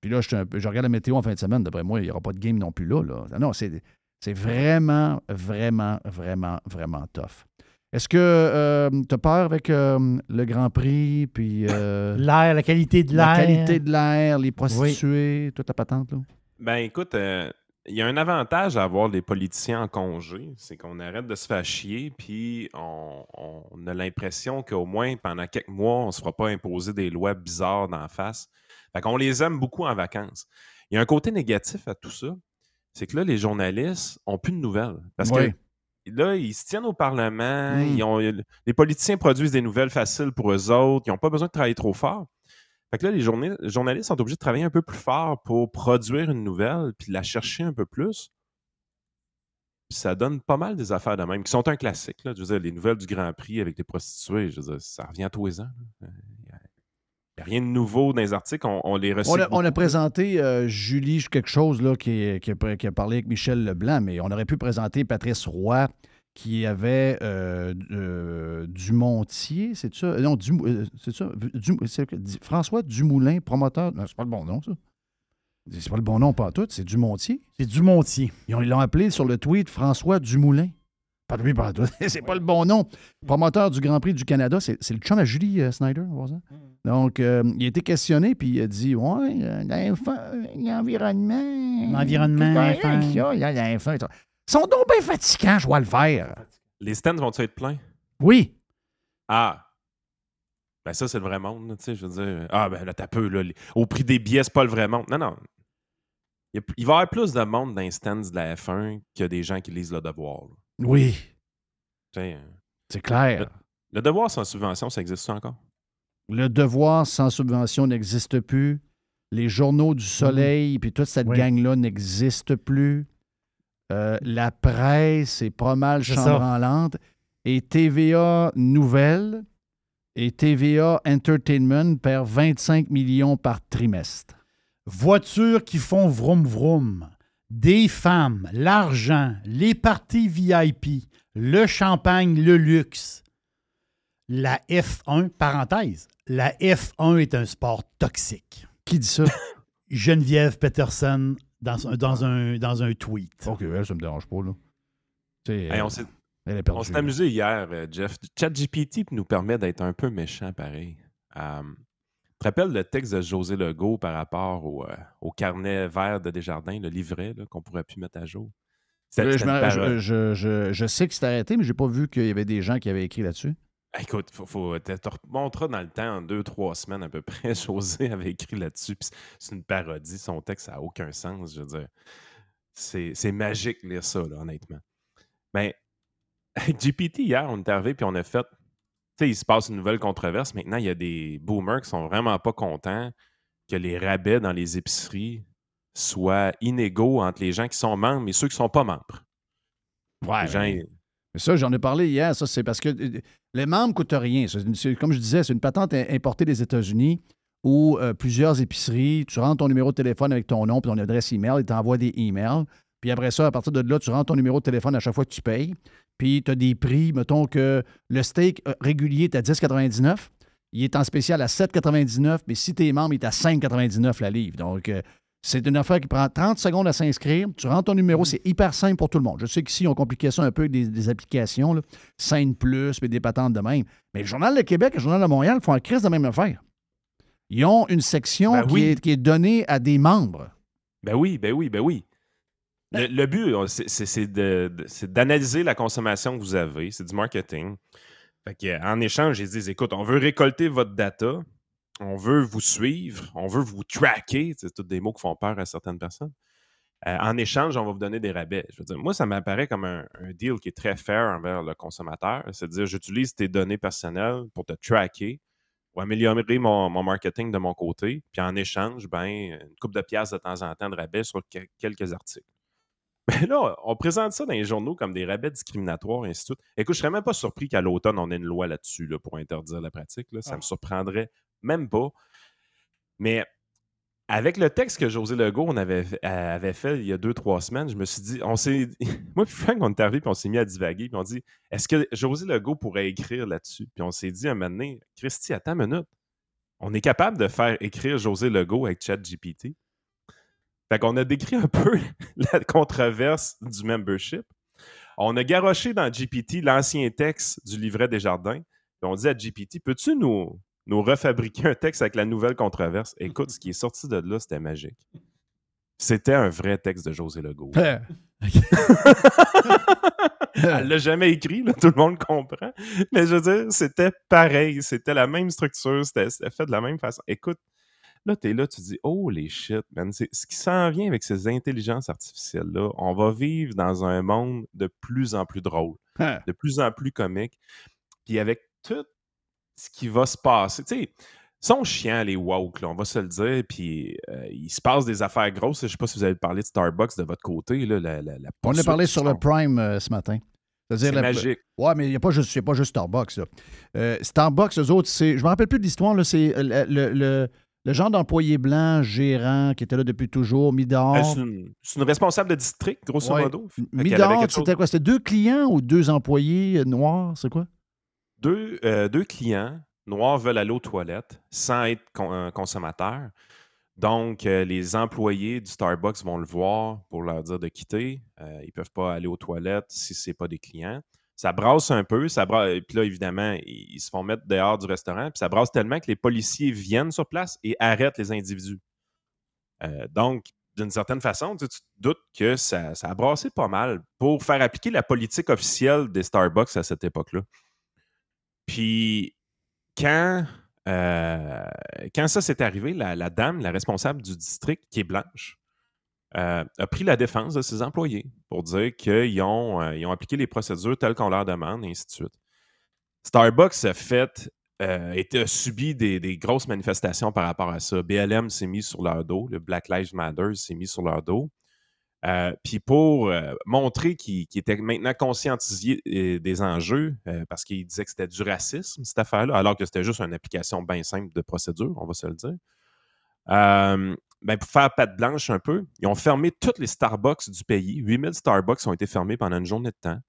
Puis là, je, suis un peu- je regarde la météo en fin de semaine. D'après moi, il n'y aura pas de game non plus là. là. Non, c'est, c'est vraiment, vraiment, vraiment, vraiment tough. Est-ce que tu as peur avec euh, le Grand Prix, puis euh, [LAUGHS] L'air, la qualité de l'air. la qualité de l'air, les prostituées, toute la patente? Là? Ben écoute, euh, il y a un avantage à avoir les politiciens en congé, c'est qu'on arrête de se faire chier, puis on, on a l'impression qu'au moins pendant quelques mois, on ne se fera pas imposer des lois bizarres d'en face. Fait qu'on les aime beaucoup en vacances. Il y a un côté négatif à tout ça, c'est que là, les journalistes ont plus de nouvelles. Parce Oui. que là, ils se tiennent au Parlement, Mm. ils ont- les politiciens produisent des nouvelles faciles pour eux autres, ils n'ont pas besoin de travailler trop fort. Fait que là, les journa- les journalistes sont obligés de travailler un peu plus fort pour produire une nouvelle puis la chercher un peu plus. ça donne pas mal des affaires de même, qui sont un classique. Là. Je veux dire, les nouvelles du Grand Prix avec les prostituées, je veux dire, ça revient tous les ans. A, rien de nouveau dans les articles, on, les reçoit. On, a, présenté euh, Julie quelque chose là, qui, qui, a, parlé avec Michel Leblanc, mais on aurait pu présenter Patrice Roy qui avait euh, euh, Dumontier, c'est ça? Non, c'est ça? François Dumoulin, promoteur. Non, c'est pas le bon nom, ça. C'est pas le bon nom, pas tout, c'est Dumontier. C'est Dumontier. Ils l'ont appelé sur le tweet François Dumoulin. Pas de lui, pas tout. [LAUGHS] c'est pas le bon nom. Promoteur du Grand Prix du Canada, c'est, le chum à Julie euh, Snyder, ça? Mm. Donc, euh, il a été questionné, puis il a dit Ouais, l'environnement. L'environnement. Ils sont donc bien fatigants, je vois le faire. Les stands vont-ils être pleins? Oui. Ah, ben ça, c'est le vrai monde, tu sais, je veux dire. Ah, ben là, t'as peu, là. Au prix des billets, c'est pas le vrai monde. Non, non. Il, va y avoir plus de monde dans les stands de la F1 que des gens qui lisent le devoir. Oui. C'est clair. Le, devoir sans subvention, ça existe encore? Le devoir sans subvention n'existe plus. Les journaux du soleil, et puis toute cette gang-là n'existe plus. Euh, la presse est pas mal chambranlante. Et TVA Nouvelles, et TVA Entertainment perd 25 millions par trimestre. Voitures qui font vroom vroom, des femmes, l'argent, les parties VIP, le champagne, le luxe. La F1, parenthèse, la F1 est un sport toxique. Qui dit ça? [LAUGHS] Geneviève Peterson dans, un, dans, un, dans un tweet. OK, elle, ça me dérange pas, là. on on s'est amusé hier, euh, Jeff. ChatGPT nous permet d'être un peu méchant, pareil. Euh, te rappelles le texte de José Legault par rapport au, euh, carnet vert de Desjardins, le livret qu'on pourrait plus mettre à jour? Je, sais que c'est arrêté, mais je n'ai pas vu qu'il y avait des gens qui avaient écrit là-dessus. Écoute, faut, faut, te remonteras dans le temps, en deux, trois semaines à peu près, [LAUGHS] José avait écrit là-dessus. C'est une parodie, son texte n'a aucun sens. Je veux dire, c'est magique lire ça, honnêtement. Mais ben, [LAUGHS] GPT, hier, on est arrivé puis on a fait. Tu sais, il se passe une nouvelle controverse. Maintenant, il y a des boomers qui sont vraiment pas contents que les rabais dans les épiceries soient inégaux entre les gens qui sont membres et ceux qui ne sont pas membres. Ouais. Mais ça, j'en ai parlé hier. Ça, c'est parce que euh, les membres ne coûtent rien. comme je disais, c'est une patente importée des États-Unis où euh, plusieurs épiceries, tu rentres ton numéro de téléphone avec ton nom et ton adresse email, ils t'envoient des emails. Puis après ça, à partir de là, tu rentres ton numéro de téléphone à chaque fois que tu payes puis tu as des prix, mettons que le steak euh, régulier est à 10,99, il est en spécial à 7,99, mais si tu es membre, il est à 5,99 la livre. Donc, euh, c'est une affaire qui prend 30 secondes à s'inscrire. Tu rentres ton numéro, c'est hyper simple pour tout le monde. Je sais qu'ici, on compliqué ça un peu avec des, applications, là, Plus, mais des patentes de même. Mais le Journal de Québec et le Journal de Montréal font la crise de même affaire. Ils ont une section ben qui, est, qui, est, donnée à des membres. Ben oui, ben oui, ben oui. Le, but, c'est d'analyser la consommation que vous avez. C'est du marketing. en échange, j'ai dit écoute, on veut récolter votre data, on veut vous suivre, on veut vous tracker. C'est tous des mots qui font peur à certaines personnes. Euh, en échange, on va vous donner des rabais. Je veux dire, moi, ça m'apparaît comme un, deal qui est très fair envers le consommateur. C'est-à-dire, j'utilise tes données personnelles pour te tracker, pour améliorer mon, marketing de mon côté. Puis en échange, ben, une coupe de pièces de temps en temps de rabais sur quelques articles. Mais là, on présente ça dans les journaux comme des rabais discriminatoires, et ainsi de suite. Écoute, je serais même pas surpris qu'à l'automne, on ait une loi là-dessus là, pour interdire la pratique. Là. Ça me ah. surprendrait même pas. Mais avec le texte que José Legault on avait, avait fait il y a deux, trois semaines, je me suis dit, on s'est. [LAUGHS] Moi, puis Frank, on est arrivé, puis on s'est mis à divaguer, puis on dit, est-ce que José Legault pourrait écrire là-dessus? Puis on s'est dit un moment donné, Christy, attends une minute. On est capable de faire écrire José Legault avec ChatGPT. Fait qu'on a décrit un peu [LAUGHS] la controverse du membership. On a garoché dans GPT l'ancien texte du livret des jardins. on dit à GPT, peux-tu nous, nous refabriquer un texte avec la nouvelle controverse? Écoute, ce qui est sorti de là, c'était magique. C'était un vrai texte de José Legault. [LAUGHS] Elle l'a jamais écrit, tout le monde comprend. Mais je veux dire, c'était pareil. C'était la même structure, c'était fait de la même façon. Écoute, Là, tu es là, tu dis, oh les shit, man. C'est ce qui s'en vient avec ces intelligences artificielles-là. On va vivre dans un monde de plus en plus drôle, hein. de plus en plus comique. Puis avec tout ce qui va se passer, tu sais, sont chiants, les woke, on va se le dire. Puis euh, il se passe des affaires grosses. Je ne sais pas si vous avez parlé de Starbucks de votre côté. Là, on a parlé sur le Prime euh, ce matin. C'est magique. Oui, mais il n'y a pas juste, pas juste Starbucks. Euh, Starbucks, eux autres, c'est. Je me rappelle plus de l'histoire, c'est le, genre d'employé blanc, gérant, qui était là depuis toujours, mis dehors. c'est une, responsable de district, grosso modo. Mis dehors, c'était quoi? C'était deux clients ou deux employés noirs? C'est quoi? Deux, deux clients noirs veulent aller aux toilettes sans être un consommateur. Donc, euh, les employés du Starbucks vont le voir pour leur dire de quitter. Euh, ils ne peuvent pas aller aux toilettes si ce n'est pas des clients. Ça brasse un peu. Ça brasse, puis là, évidemment, ils, se font mettre dehors du restaurant. Puis ça brasse tellement que les policiers viennent sur place et arrêtent les individus. Euh, donc, d'une certaine façon, tu, te doutes que ça, ça, a brassé pas mal pour faire appliquer la politique officielle des Starbucks à cette époque-là. Puis, quand, euh, quand ça s'est arrivé, la, dame, la responsable du district, qui est blanche, euh, a pris la défense de ses employés pour dire qu'ils ont, euh, ont appliqué les procédures telles qu'on leur demande, et ainsi de suite. Starbucks a fait a subi des, grosses manifestations par rapport à ça. BLM s'est mis sur leur dos, le Black Lives Matter s'est mis sur leur dos. Euh, puis pour euh, montrer qu'il était maintenant conscientisé euh, des enjeux, parce qu'il disait que c'était du racisme, cette affaire-là, alors que c'était juste une application bien simple de procédure, on va se le dire. Ben, pour faire patte blanche un peu, ils ont fermé toutes les Starbucks du pays. 8000 Starbucks ont été fermés pendant une journée de temps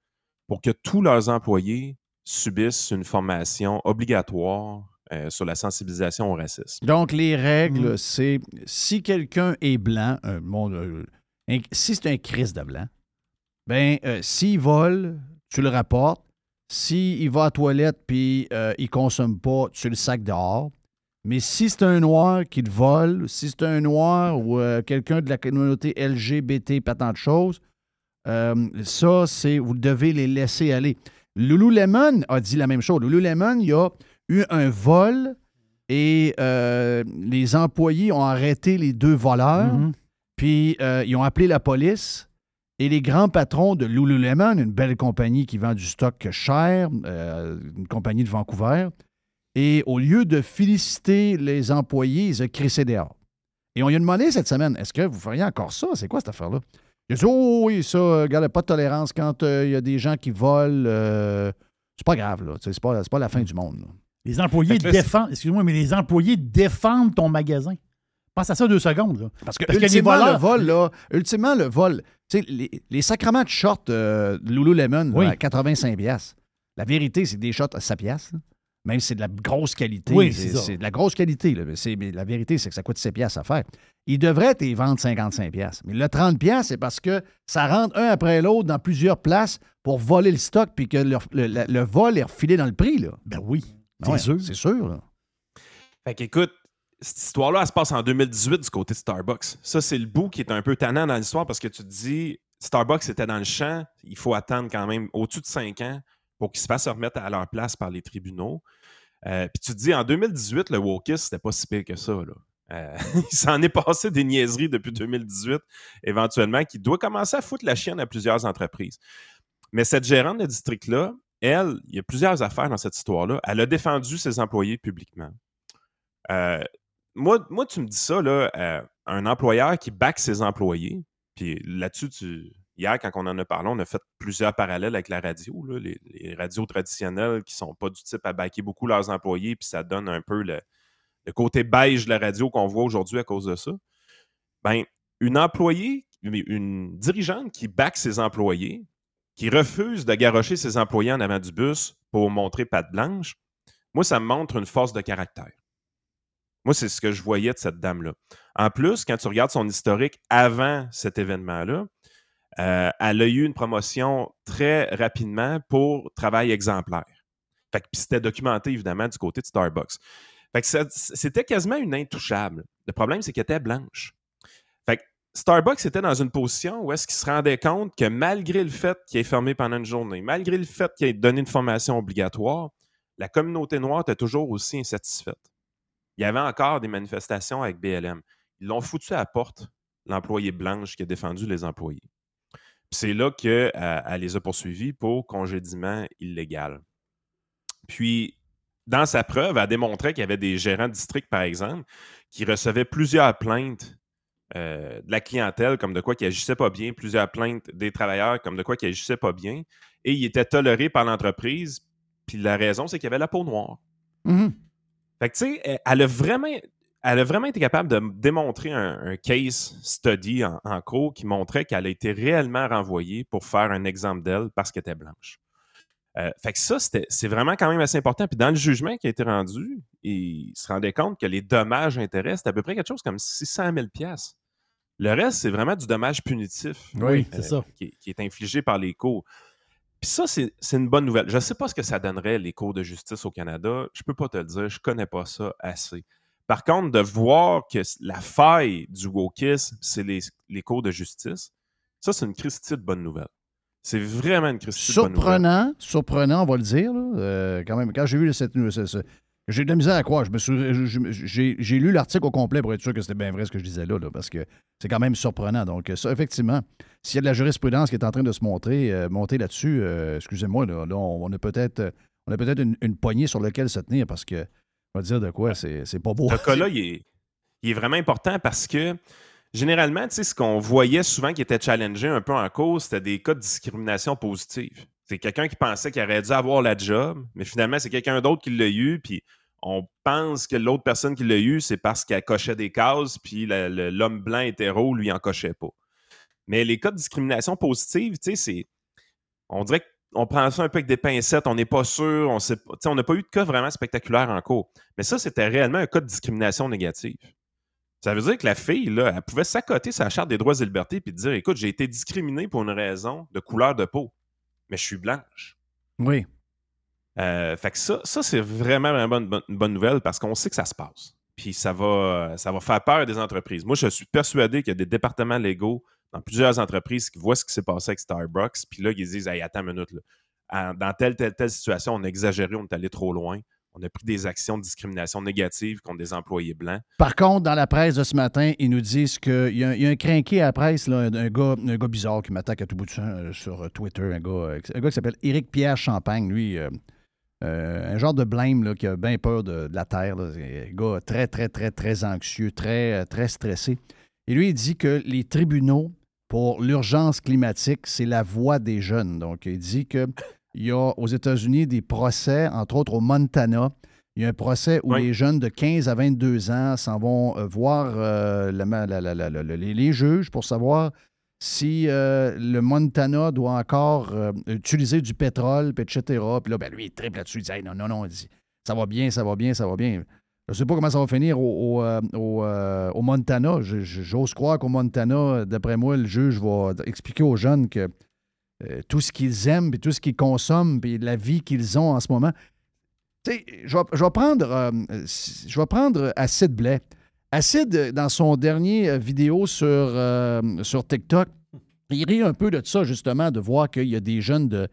pour que tous leurs employés subissent une formation obligatoire sur la sensibilisation au racisme. Donc, les règles, mmh. c'est si quelqu'un est blanc, un monde si c'est un Christ de blanc, ben, euh, s'il vole, tu le rapportes. S'il va à la toilette puis euh, il ne consomme pas, tu le sac dehors. Mais si c'est un noir qui te vole, si c'est un noir ou euh, quelqu'un de la communauté LGBT, pas tant de choses, ça, c'est vous devez les laisser aller. Lululemon a dit la même chose. Lululemon, il y a eu un vol et les employés ont arrêté les deux voleurs. Mm-hmm. Puis euh, ils ont appelé la police et les grands patrons de Lululemon, une belle compagnie qui vend du stock cher, euh, une compagnie de Vancouver, et au lieu de féliciter les employés, ils ont crissé dehors. Et on lui a demandé cette semaine, est-ce que vous feriez encore ça? C'est quoi cette affaire-là? Il a dit, oh oui, ça, regardez, pas de tolérance quand euh, il y a des gens qui volent. c'est pas grave, là. C'est pas, pas la fin du monde. Les employés défendent, excuse-moi, mais les employés défendent ton magasin. Pense à ça deux secondes. Parce que, ultimement, le vol, là, ultimement, le vol, les, les sacrements de shorts euh, Lululemon à 85 pièces. La vérité, c'est des shorts à 7 pièces. Même si c'est de la grosse qualité. Oui, c'est de la grosse qualité. Là. Mais la vérité, c'est que ça coûte 7 pièces à faire. Ils devraient te vendre 55 pièces. Mais le 30 pièces, c'est parce que ça rentre un après l'autre dans plusieurs places pour voler le stock puis que le, vol est refilé dans le prix. Là. Ben oui, c'est sûr. C'est sûr. Fait qu'écoute, cette histoire-là, elle se passe en 2018 du côté de Starbucks. Ça, c'est le bout qui est un peu tannant dans l'histoire parce que tu te dis, Starbucks était dans le champ, il faut attendre quand même au-dessus de 5 ans pour qu'ils se fassent remettre à leur place par les tribunaux. Euh, puis tu te dis, en 2018, le wokisme, c'était pas si pire que ça. Là. Euh, [LAUGHS] il s'en est passé des niaiseries depuis 2018, éventuellement, qui doit commencer à foutre la chienne à plusieurs entreprises. Mais cette gérante de district-là, elle, il y a plusieurs affaires dans cette histoire-là. Elle a défendu ses employés publiquement. Euh, moi, moi, tu me dis ça, là, un employeur qui back ses employés, puis là-dessus, tu, hier, quand on en a parlé, on a fait plusieurs parallèles avec la radio, les, radios traditionnelles qui ne sont pas du type à backer beaucoup leurs employés, puis ça donne un peu le, côté beige de la radio qu'on voit aujourd'hui à cause de ça. Ben, une employée, une dirigeante qui back ses employés, qui refuse de garrocher ses employés en avant du bus pour montrer patte blanche, moi, ça me montre une force de caractère. Moi, c'est ce que je voyais de cette dame-là. En plus, quand tu regardes son historique avant cet événement-là, elle a eu une promotion très rapidement pour travail exemplaire. C'était documenté, évidemment, du côté de Starbucks. C'était quasiment une intouchable. Le problème, c'est qu'elle était blanche. Starbucks était dans une position où est-ce qu'il se rendait compte que malgré le fait qu'il ait fermé pendant une journée, malgré le fait qu'il ait donné une formation obligatoire, la communauté noire était toujours aussi insatisfaite il y avait encore des manifestations avec BLM. Ils l'ont foutu à la porte, l'employé blanche qui a défendu les employés. C'est là qu'elle euh, les a poursuivis pour congédiement illégal. Puis, dans sa preuve, elle démontrait qu'il y avait des gérants de district, par exemple, qui recevaient plusieurs plaintes euh, de la clientèle, comme de quoi qui agissaient pas bien, plusieurs plaintes des travailleurs, comme de quoi qui agissaient pas bien, et il était toléré par l'entreprise. Puis la raison, c'est qu'il y avait la peau noire. Mhm. Fait que, tu sais, elle a vraiment. Elle a vraiment été capable de démontrer un, case study en, en, cours qui montrait qu'elle a été réellement renvoyée pour faire un exemple d'elle parce qu'elle était blanche. Euh, fait que ça, c'est vraiment quand même assez important. Puis dans le jugement qui a été rendu, il se rendait compte que les dommages intérêts, c'était à peu près quelque chose comme 600 000 Le reste, c'est vraiment du dommage punitif. Oui, c'est ça. Qui, qui, est infligé par les cours. Puis ça, c'est une bonne nouvelle. Je ne sais pas ce que ça donnerait, les cours de justice au Canada. Je ne peux pas te le dire. Je ne connais pas ça assez. Par contre, de voir que la faille du wokisme, c'est les, cours de justice, ça, c'est une Christie de bonne nouvelle. C'est vraiment une Christie de bonne nouvelle. Surprenant, surprenant, on va le dire. Euh, quand même, quand j'ai vu cette, j'ai de la misère à croire. J'ai lu l'article au complet pour être sûr que c'était bien vrai ce que je disais là, parce que c'est quand même surprenant. Donc, ça, effectivement, s'il y a de la jurisprudence qui est en train de se montrer, euh, monter là-dessus, euh, excusez-moi, là, on, a peut-être on a peut-être une, poignée sur laquelle se tenir parce que, on va dire de quoi, c'est pas beau. Ce [LAUGHS] cas-là, il est, vraiment important parce que généralement, tu sais, ce qu'on voyait souvent qui était challengé un peu en cause, c'était des cas de discrimination positive. C'est quelqu'un qui pensait qu'il aurait dû avoir la job, mais finalement, c'est quelqu'un d'autre qui l'a eu, puis on pense que l'autre personne qui l'a eu, c'est parce qu'elle cochait des cases, puis l'homme blanc hétéro, lui, en cochait pas. Mais les cas de discrimination positive, tu sais, c'est. On dirait qu'on prend ça un peu avec des pincettes, on n'est pas sûr, on sait on n'a pas eu de cas vraiment spectaculaire en cours. Mais ça, c'était réellement un cas de discrimination négative. Ça veut dire que la fille, là, elle pouvait s'accoter sa charte des droits et libertés puis dire écoute, j'ai été discriminé pour une raison de couleur de peau, mais je suis blanche. Oui. Euh, fait que ça, ça c'est vraiment, vraiment une bonne, nouvelle parce qu'on sait que ça se passe. Puis ça va, ça va faire peur à des entreprises. Moi, je suis persuadé qu'il y a des départements légaux dans plusieurs entreprises qui voient ce qui s'est passé avec Starbucks. Puis là, ils disent attends une minute. Là. Dans telle, telle, telle situation, on a exagéré, on est allé trop loin. On a pris des actions de discrimination négatives contre des employés blancs. Par contre, dans la presse de ce matin, ils nous disent qu'il y, y, a un crinqué à la presse, là, un, gars, un gars bizarre qui m'attaque à tout bout de champ euh, sur Twitter, un gars, un gars qui s'appelle Éric Pierre Champagne. Lui, euh, euh, un genre de blême là, qui a bien peur de, la Terre. Un gars très, très, très, très anxieux, très, euh, très stressé. Et lui, il dit que les tribunaux pour l'urgence climatique, c'est la voix des jeunes. Donc, il dit qu'il y a aux États-Unis des procès, entre autres au Montana. Il y a un procès où les jeunes de 15 à 22 ans s'en vont euh, voir les juges pour savoir si euh, le Montana doit encore euh, utiliser du pétrole, etc. Puis là, ben, lui, il triple là-dessus. Il dit non, non, non, il dit ça va bien, ça va bien, ça va bien. Je ne sais pas comment ça va finir au, au, euh, Montana. J'ose croire qu'au Montana, d'après moi, le juge va expliquer aux jeunes que tout ce qu'ils aiment, puis tout ce qu'ils consomment, puis la vie qu'ils ont en ce moment. Tu sais, je vais, prendre, prendre Acid Blais. Acid, dans son dernier vidéo sur, sur TikTok, il rit un peu de ça, justement, de voir qu'il y a des jeunes de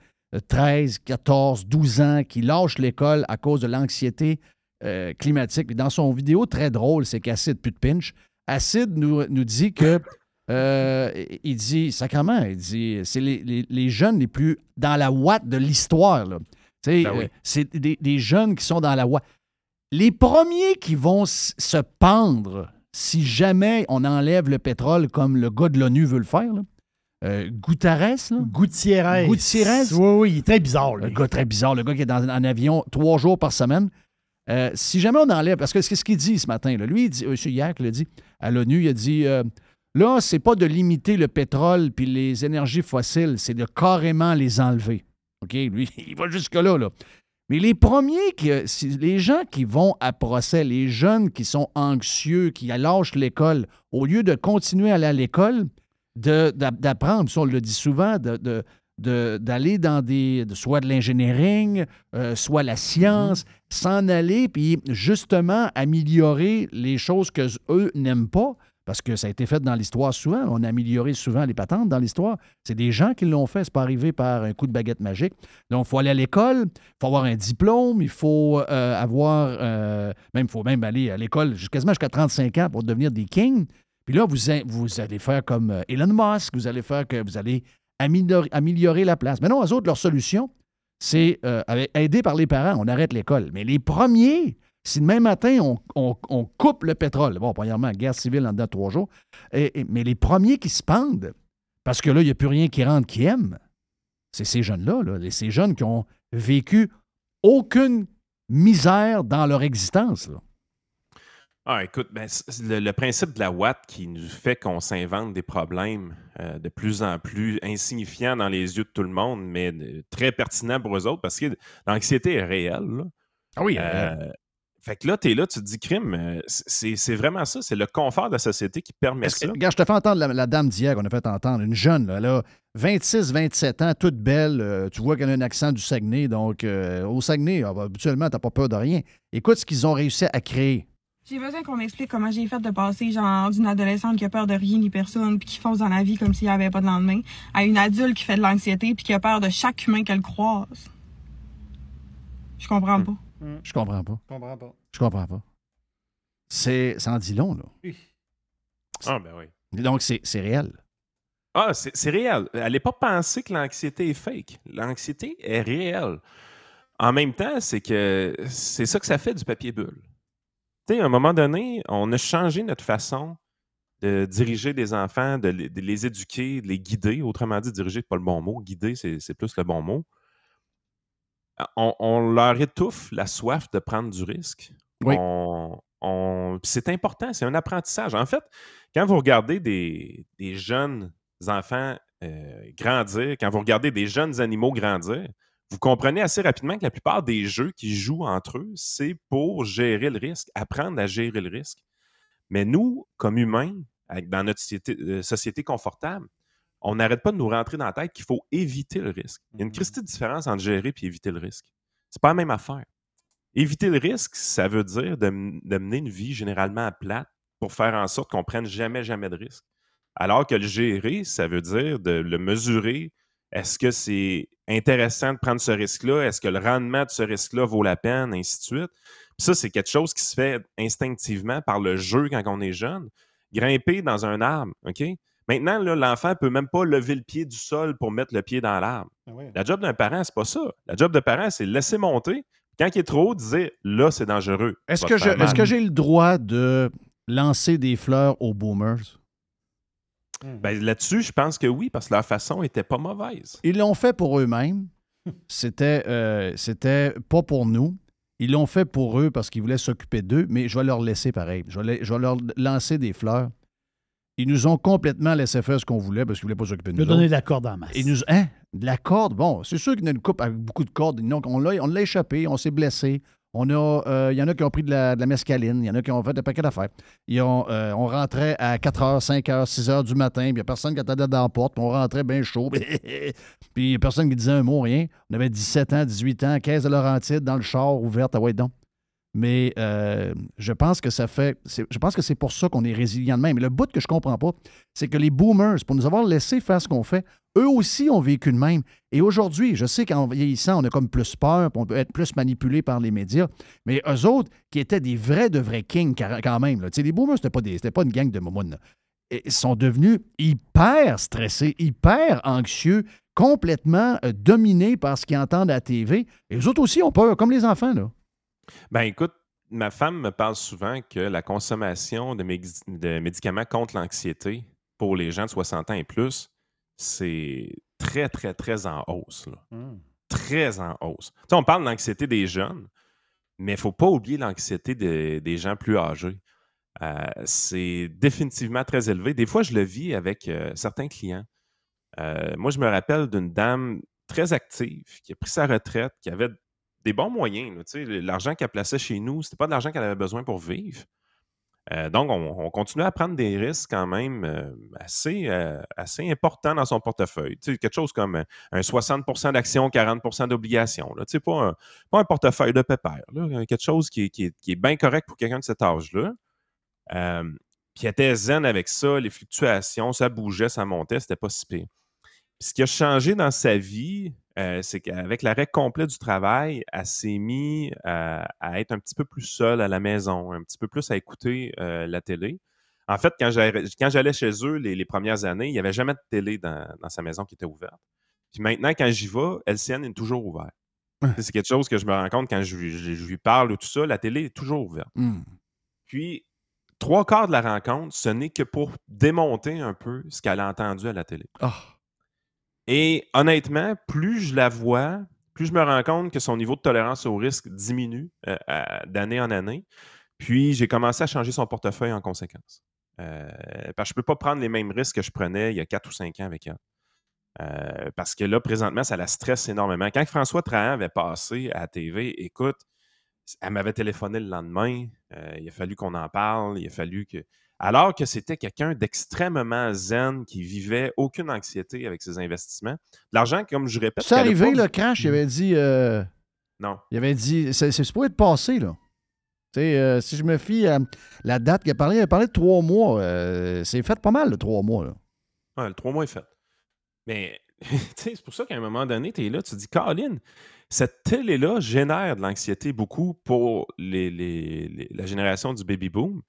13, 14, 12 ans qui lâchent l'école à cause de l'anxiété euh, climatique. dans son vidéo très drôle, c'est qu'Acid, plus de pinch, Acid nous, nous dit que. Euh, il dit, sacrement, il dit, c'est les, jeunes les plus dans la ouate de l'histoire. Ben euh, c'est des, jeunes qui sont dans la ouate. Les premiers qui vont se pendre si jamais on enlève le pétrole comme le gars de l'ONU veut le faire, là, euh, Gutiérrez, Gutiérrez. Gutiérrez. Oui, oui, il est très bizarre. Le gars très bizarre, le gars qui est dans un avion trois jours par semaine. Euh, si jamais on enlève, parce que c'est ce qu'il dit ce matin, lui, il dit, M. Yak l'a dit à l'ONU, il a dit euh, là, c'est pas de limiter le pétrole puis les énergies fossiles, c'est de carrément les enlever. OK? Lui, [LAUGHS] il va jusque-là. Là. Mais les premiers, qui, les gens qui vont à procès, les jeunes qui sont anxieux, qui lâchent l'école, au lieu de continuer à aller à l'école, d'apprendre, on le dit souvent, de, d'aller dans des, soit de l'ingénierie, euh, soit la science, mm-hmm. s'en aller, puis justement améliorer les choses que eux n'aiment pas, parce que ça a été fait dans l'histoire souvent. On a amélioré souvent les patentes dans l'histoire. C'est des gens qui l'ont fait. C'est pas arrivé par un coup de baguette magique. Donc, il faut aller à l'école, il faut avoir un diplôme, il faut euh, avoir... Euh, même, il faut même aller à l'école quasiment jusqu'à 35 ans pour devenir des kings. Puis là, vous, vous allez faire comme euh, Elon Musk, vous allez faire que vous allez améliorer, la place. Mais non, eux autres, leur solution, c'est euh, aidé par les parents, on arrête l'école. Mais les premiers, si demain matin, on, coupe le pétrole, bon, premièrement, guerre civile en dedans de trois jours, mais les premiers qui se pendent, parce que là, il n'y a plus rien qui rentre qui aime, c'est ces jeunes-là, là, ces jeunes qui ont vécu aucune misère dans leur existence. Ah, écoute, ben, le, principe de la Watt qui nous fait qu'on s'invente des problèmes euh, de plus en plus insignifiants dans les yeux de tout le monde, mais très pertinents pour eux autres, parce que l'anxiété est réelle. Ah oui. Euh, fait que là, tu es là, tu te dis crime, euh, c'est vraiment ça, c'est le confort de la société qui permet ça. regarde, je te fais entendre la, dame d'hier qu'on a fait entendre, une jeune, là, elle a 26, 27 ans, toute belle, tu vois qu'elle a un accent du Saguenay, donc au Saguenay, ah, bah, habituellement, tu n'as pas peur de rien. Écoute ce qu'ils ont réussi à créer. J'ai besoin qu'on m'explique comment j'ai fait de passer genre d'une adolescente qui a peur de rien ni personne puis qui fonce dans la vie comme s'il n'y avait pas de lendemain à une adulte qui fait de l'anxiété puis qui a peur de chaque humain qu'elle croise. Je comprends pas. Hmm. Je comprends pas. Je comprends pas. Je comprends pas. C'est ça en dit long là. Oui. Ah ben oui. Donc c'est réel. Ah, c'est réel. Allez pas penser que l'anxiété est fake. L'anxiété est réelle. En même temps, c'est que c'est ça que ça fait du papier bulle à un moment donné, on a changé notre façon de diriger des enfants, de les, éduquer, de les guider. Autrement dit, diriger, pas le bon mot. Guider, c'est plus le bon mot. On, leur étouffe la soif de prendre du risque. Oui. c'est important, c'est un apprentissage. En fait, quand vous regardez des, jeunes enfants euh, grandir, quand vous regardez des jeunes animaux grandir, vous comprenez assez rapidement que la plupart des jeux qui jouent entre eux, c'est pour gérer le risque, apprendre à gérer le risque. Mais nous, comme humains, dans notre euh, société, confortable, on n'arrête pas de nous rentrer dans la tête qu'il faut éviter le risque. Il y a une petite mmh. différence entre gérer et éviter le risque. C'est pas la même affaire. Éviter le risque, ça veut dire de, mener une vie généralement à plate pour faire en sorte qu'on prenne jamais, jamais de risque. Alors que le gérer, ça veut dire de le mesurer, est-ce que c'est intéressant de prendre ce risque-là? Est-ce que le rendement de ce risque-là vaut la peine? Ainsi de suite. ça, c'est quelque chose qui se fait instinctivement par le jeu quand on est jeune. Grimper dans un arbre, OK? Maintenant, l'enfant ne peut même pas lever le pied du sol pour mettre le pied dans l'arbre. Ah la job d'un parent, c'est pas ça. La job de parent, c'est laisser monter. Quand il est trop haut, dire là, c'est dangereux. Est-ce que, que j'ai le droit de lancer des fleurs aux boomers? Hmm. Ben, Là-dessus, je pense que oui, parce que leur façon n'était pas mauvaise. Ils l'ont fait pour eux-mêmes. [LAUGHS] C'était, euh, c'était pas pour nous. Ils l'ont fait pour eux parce qu'ils voulaient s'occuper d'eux, mais je vais leur laisser pareil. Je vais, je vais, leur lancer des fleurs. Ils nous ont complètement laissé faire ce qu'on voulait parce qu'ils ne voulaient pas s'occuper de nous. Ils donner de la corde en masse. Ils nous, hein? De la corde, bon, c'est sûr qu'il y a une coupe avec beaucoup de cordes. on l'a, on l'a échappé, on s'est blessé, on a, euh, il y en a qui ont pris de la, mescaline, il y en a qui ont fait des paquets d'affaires. Euh, on rentrait à 4 h, 5 h, 6 h du matin, puis il n'y a personne qui attendait dans la porte, puis on rentrait bien chaud, puis [LAUGHS] il n'y a personne qui disait un mot, rien. On avait 17 ans, 18 ans, 15 de Laurentide, dans le char, ouverte, à donc. Mais euh, je pense que ça fait. Je pense que c'est pour ça qu'on est résilient de même. Mais le bout que je comprends pas, c'est que les boomers, pour nous avoir laissé faire ce qu'on fait, eux aussi ont vécu de même. Et aujourd'hui, je sais qu'en vieillissant, on a comme plus peur, on peut être plus manipulé par les médias. Mais eux autres, qui étaient des vrais de vrais kings quand même, là, les boomers, c'était pas, pas une gang de momounes. Ils sont devenus hyper stressés, hyper anxieux, complètement euh, dominés par ce qu'ils entendent à la TV. Et eux autres aussi ont peur, comme les enfants. Là. Ben écoute, ma femme me parle souvent que la consommation de, médicaments contre l'anxiété pour les gens de 60 ans et plus, c'est très, très, très en hausse. Mmh. Très en hausse. on parle de l'anxiété des jeunes, mais il ne faut pas oublier l'anxiété des gens plus âgés. Euh, c'est définitivement très élevé. Des fois, je le vis avec euh, certains clients. Euh, moi, je me rappelle d'une dame très active qui a pris sa retraite, qui avait des bons moyens. L'argent qu'elle plaçait chez nous, c'était pas de l'argent qu'elle avait besoin pour vivre. Euh, donc, on, continuait à prendre des risques quand même euh, assez, euh, assez importants dans son portefeuille. quelque chose comme un 60% d'actions, 40% d'obligations. Pas un, pas un portefeuille de pépère. quelque chose qui, est bien correct pour quelqu'un de cet âge-là. puis elle était zen avec ça, les fluctuations, ça bougeait, ça montait, c'était pas si pire. ce qui a changé dans sa vie, euh, c'est qu'avec l'arrêt complet du travail, elle s'est mise euh, à être un petit peu plus seule à la maison, un petit peu plus à écouter euh, la télé. En fait, quand j'allais chez eux les, premières années, il n'y avait jamais de télé dans, sa maison qui était ouverte. Puis maintenant, quand j'y vais, LCN est toujours ouvert. C'est quelque chose que je me rends compte quand je, lui parle ou tout ça. La télé est toujours ouverte. Hmm. Puis, trois quarts de la rencontre, ce n'est que pour démonter un peu ce qu'elle a entendu à la télé. Ah. Et honnêtement, plus je la vois, plus je me rends compte que son niveau de tolérance au risque diminue euh, d'année en année. Puis j'ai commencé à changer son portefeuille en conséquence. Euh, parce que je ne peux pas prendre les mêmes risques que je prenais il y a quatre ou cinq ans avec elle. Euh, parce que là, présentement, ça la stresse énormément. Quand François Trahan avait passé à TV, écoute, elle m'avait téléphoné le lendemain. il a fallu qu'on en parle. Il a fallu que alors que c'était quelqu'un d'extrêmement zen qui vivait aucune anxiété avec ses investissements. L'argent, comme je répète. C'est arrivé, le crash, il avait dit. Euh, non. Il avait dit. C'est supposé être passé, là. Euh, si je me fie à la date qu'il a parlé, il a parlé de trois mois. Euh, c'est fait pas mal, le trois mois. Là. Ouais, le trois mois est fait. Mais [LAUGHS] c'est pour ça qu'à un moment donné, tu es là, tu te dis, Caroline, cette télé-là génère de l'anxiété beaucoup pour les, la génération du baby boom.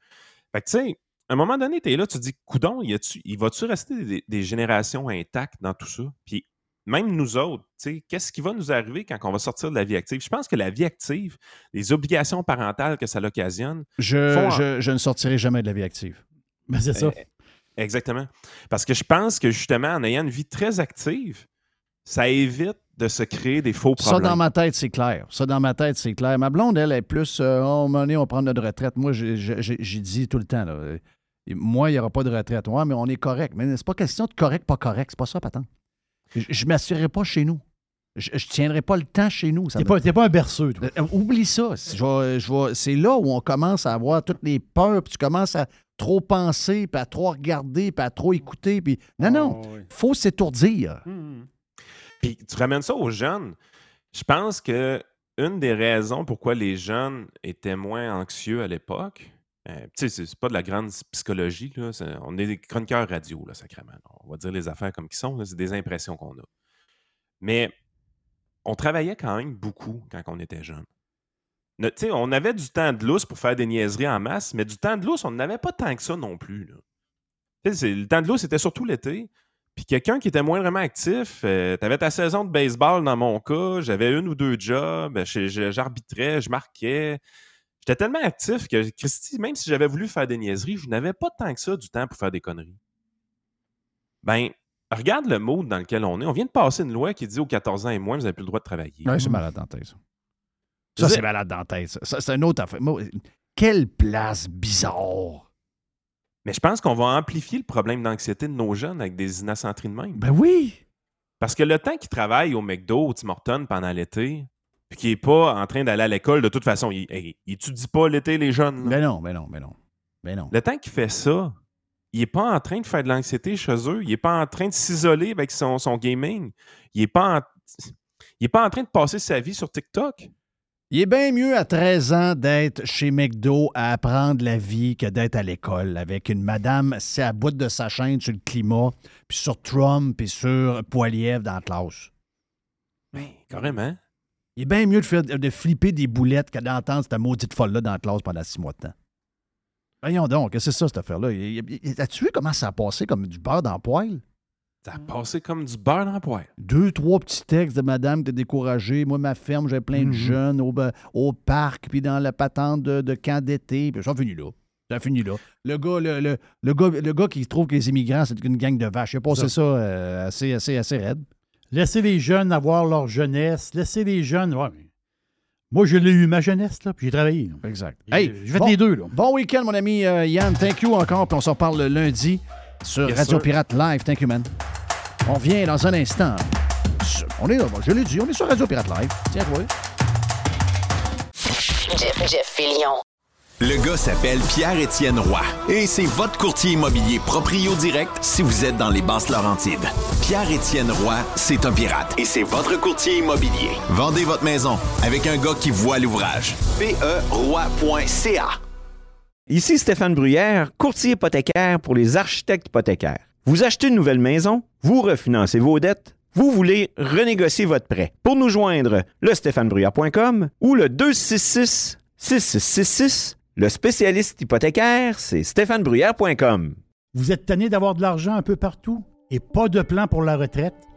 Fait que, tu sais, à un moment donné, tu es là, tu te dis, coudon, il va-tu rester des, générations intactes dans tout ça? Puis même nous autres, qu'est-ce qui va nous arriver quand on va sortir de la vie active? Je pense que la vie active, les obligations parentales que ça l'occasionne. Je, je, ne sortirai jamais de la vie active. [LAUGHS] Ben, c'est ça. Eh, exactement. Parce que je pense que justement, en ayant une vie très active, ça évite de se créer des faux problèmes. Ça, dans ma tête, c'est clair. Ça, dans ma tête, c'est clair. Ma blonde, elle, est plus, euh, oh, on va prendre notre retraite. Moi, j'ai dit tout le temps, là, moi, il n'y aura pas de retraite. Ouais, mais on est correct. Mais c'est pas question de correct, pas correct. C'est pas ça, Patan. Je ne m'assurerai pas chez nous. Je ne tiendrai pas le temps chez nous. Tu n'es pas, un berceux, toi. Euh, oublie ça. c'est là où on commence à avoir toutes les peurs, puis tu commences à trop penser, puis à trop regarder, puis à trop écouter. Puis... Non, non, il ah, faut s'étourdir. Hum. Puis tu ramènes ça aux jeunes. Je pense que une des raisons pourquoi les jeunes étaient moins anxieux à l'époque, euh, c'est pas de la grande psychologie. Là. on est des chroniqueurs radio, là, sacrément. On va dire les affaires comme qui sont. C'est des impressions qu'on a. Mais on travaillait quand même beaucoup quand on était jeune. on avait du temps de lousse pour faire des niaiseries en masse, mais du temps de lousse, on n'avait pas tant que ça non plus. Le temps de lousse, c'était surtout l'été. Puis quelqu'un qui était moins vraiment actif, euh, tu avais ta saison de baseball dans mon cas, j'avais une ou deux jobs, j'arbitrais, je marquais. J'étais tellement actif que, Christy, même si j'avais voulu faire des niaiseries, je n'avais pas tant que ça du temps pour faire des conneries. Ben, regarde le mode dans lequel on est. On vient de passer une loi qui dit aux 14 ans et moins, vous n'avez plus le droit de travailler. Oui, c'est malade dans la tête, ça. Ça, c'est malade dans la tête. Ça, c'est une autre affaire. Quelle place bizarre. Mais je pense qu'on va amplifier le problème d'anxiété de nos jeunes avec des innocentries de même. Ben oui! Parce que le temps qu'ils travaillent au McDo, au Tim Hortons pendant l'été, puis qui n'est pas en train d'aller à l'école de toute façon. Il, n'étudie pas l'été, les jeunes. Mais non, mais non, mais non. Mais non. Le temps qu'il fait ça, il n'est pas en train de faire de l'anxiété chez eux. Il n'est pas en train de s'isoler avec son, gaming. Il n'est pas, en... pas en train de passer sa vie sur TikTok. Il est bien mieux à 13 ans d'être chez McDo à apprendre la vie que d'être à l'école avec une madame, c'est à bout de sa chaîne sur le climat, puis sur Trump, puis sur Poiliev dans la classe. Oui, carrément. Il est bien mieux de, faire, de flipper des boulettes que d'entendre cette maudite folle-là dans la classe pendant six mois de temps. Voyons donc, c'est ça cette affaire-là? As-tu vu comment ça a passé comme du beurre dans le poêle? Ça a passé comme du beurre dans le poêle. Deux, trois petits textes de madame qui est découragée. Moi, ma ferme, j'ai plein de mhm. jeunes au, au, parc, puis dans la patente de, de camp d'été. Puis ça a fini là. Ça a fini là. Le gars, le, le, gars, le gars qui trouve que les immigrants, c'est une gang de vaches. Il a passé ça, euh, assez, assez, assez raide. Laissez les jeunes avoir leur jeunesse. Laissez les jeunes. Moi, je l'ai eu ma jeunesse, là, puis j'ai travaillé. Exact. Hey, je vais les deux. Là. Bon week-end, mon ami euh, Yann. Thank you encore, puis on s'en parle lundi sur Radio Pirate Live. Thank you, man. On vient dans un instant. On est, je l'ai dit, on est sur Radio Pirate Live. Tiens-toi. Jeff, Jeff Fillion. Le gars s'appelle Pierre-Étienne Roy et c'est votre courtier immobilier proprio direct si vous êtes dans les basses Laurentides. Pierre-Étienne Roy, c'est un pirate et c'est votre courtier immobilier. Vendez votre maison avec un gars qui voit l'ouvrage. PERoy.ca Ici Stéphane Bruyère, courtier hypothécaire pour les architectes hypothécaires. Vous achetez une nouvelle maison, vous refinancez vos dettes, vous voulez renégocier votre prêt. Pour nous joindre, le stéphanebruyère.com ou le 266 6666 le spécialiste hypothécaire, c'est stéphanebruyère.com. Vous êtes tanné d'avoir de l'argent un peu partout et pas de plan pour la retraite?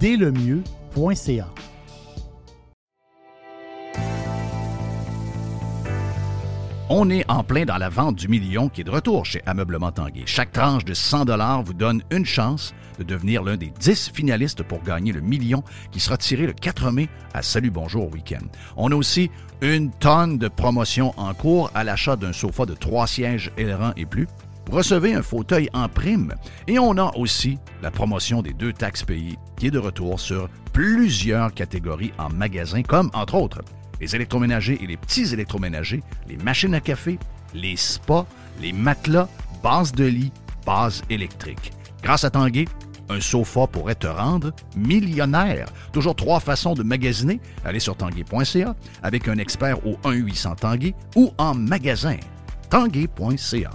delemieux.ca. On est en plein dans la vente du million qui est de retour chez Ameublement Tanguay. Chaque tranche de 100 vous donne une chance de devenir l'un des 10 finalistes pour gagner le million qui sera tiré le 4 mai à Salut Bonjour Week-end. On a aussi une tonne de promotions en cours à l'achat d'un sofa de 3 sièges ailerons et plus. Recevez un fauteuil en prime. Et on a aussi la promotion des deux taxes payées qui est de retour sur plusieurs catégories en magasin, comme entre autres les électroménagers et les petits électroménagers, les machines à café, les spas, les matelas, bases de lit, bases électriques. Grâce à Tanguay, un sofa pourrait te rendre millionnaire. Toujours trois façons de magasiner. Allez sur tanguay.ca avec un expert au 1-800 Tanguay ou en magasin. tanguay.ca.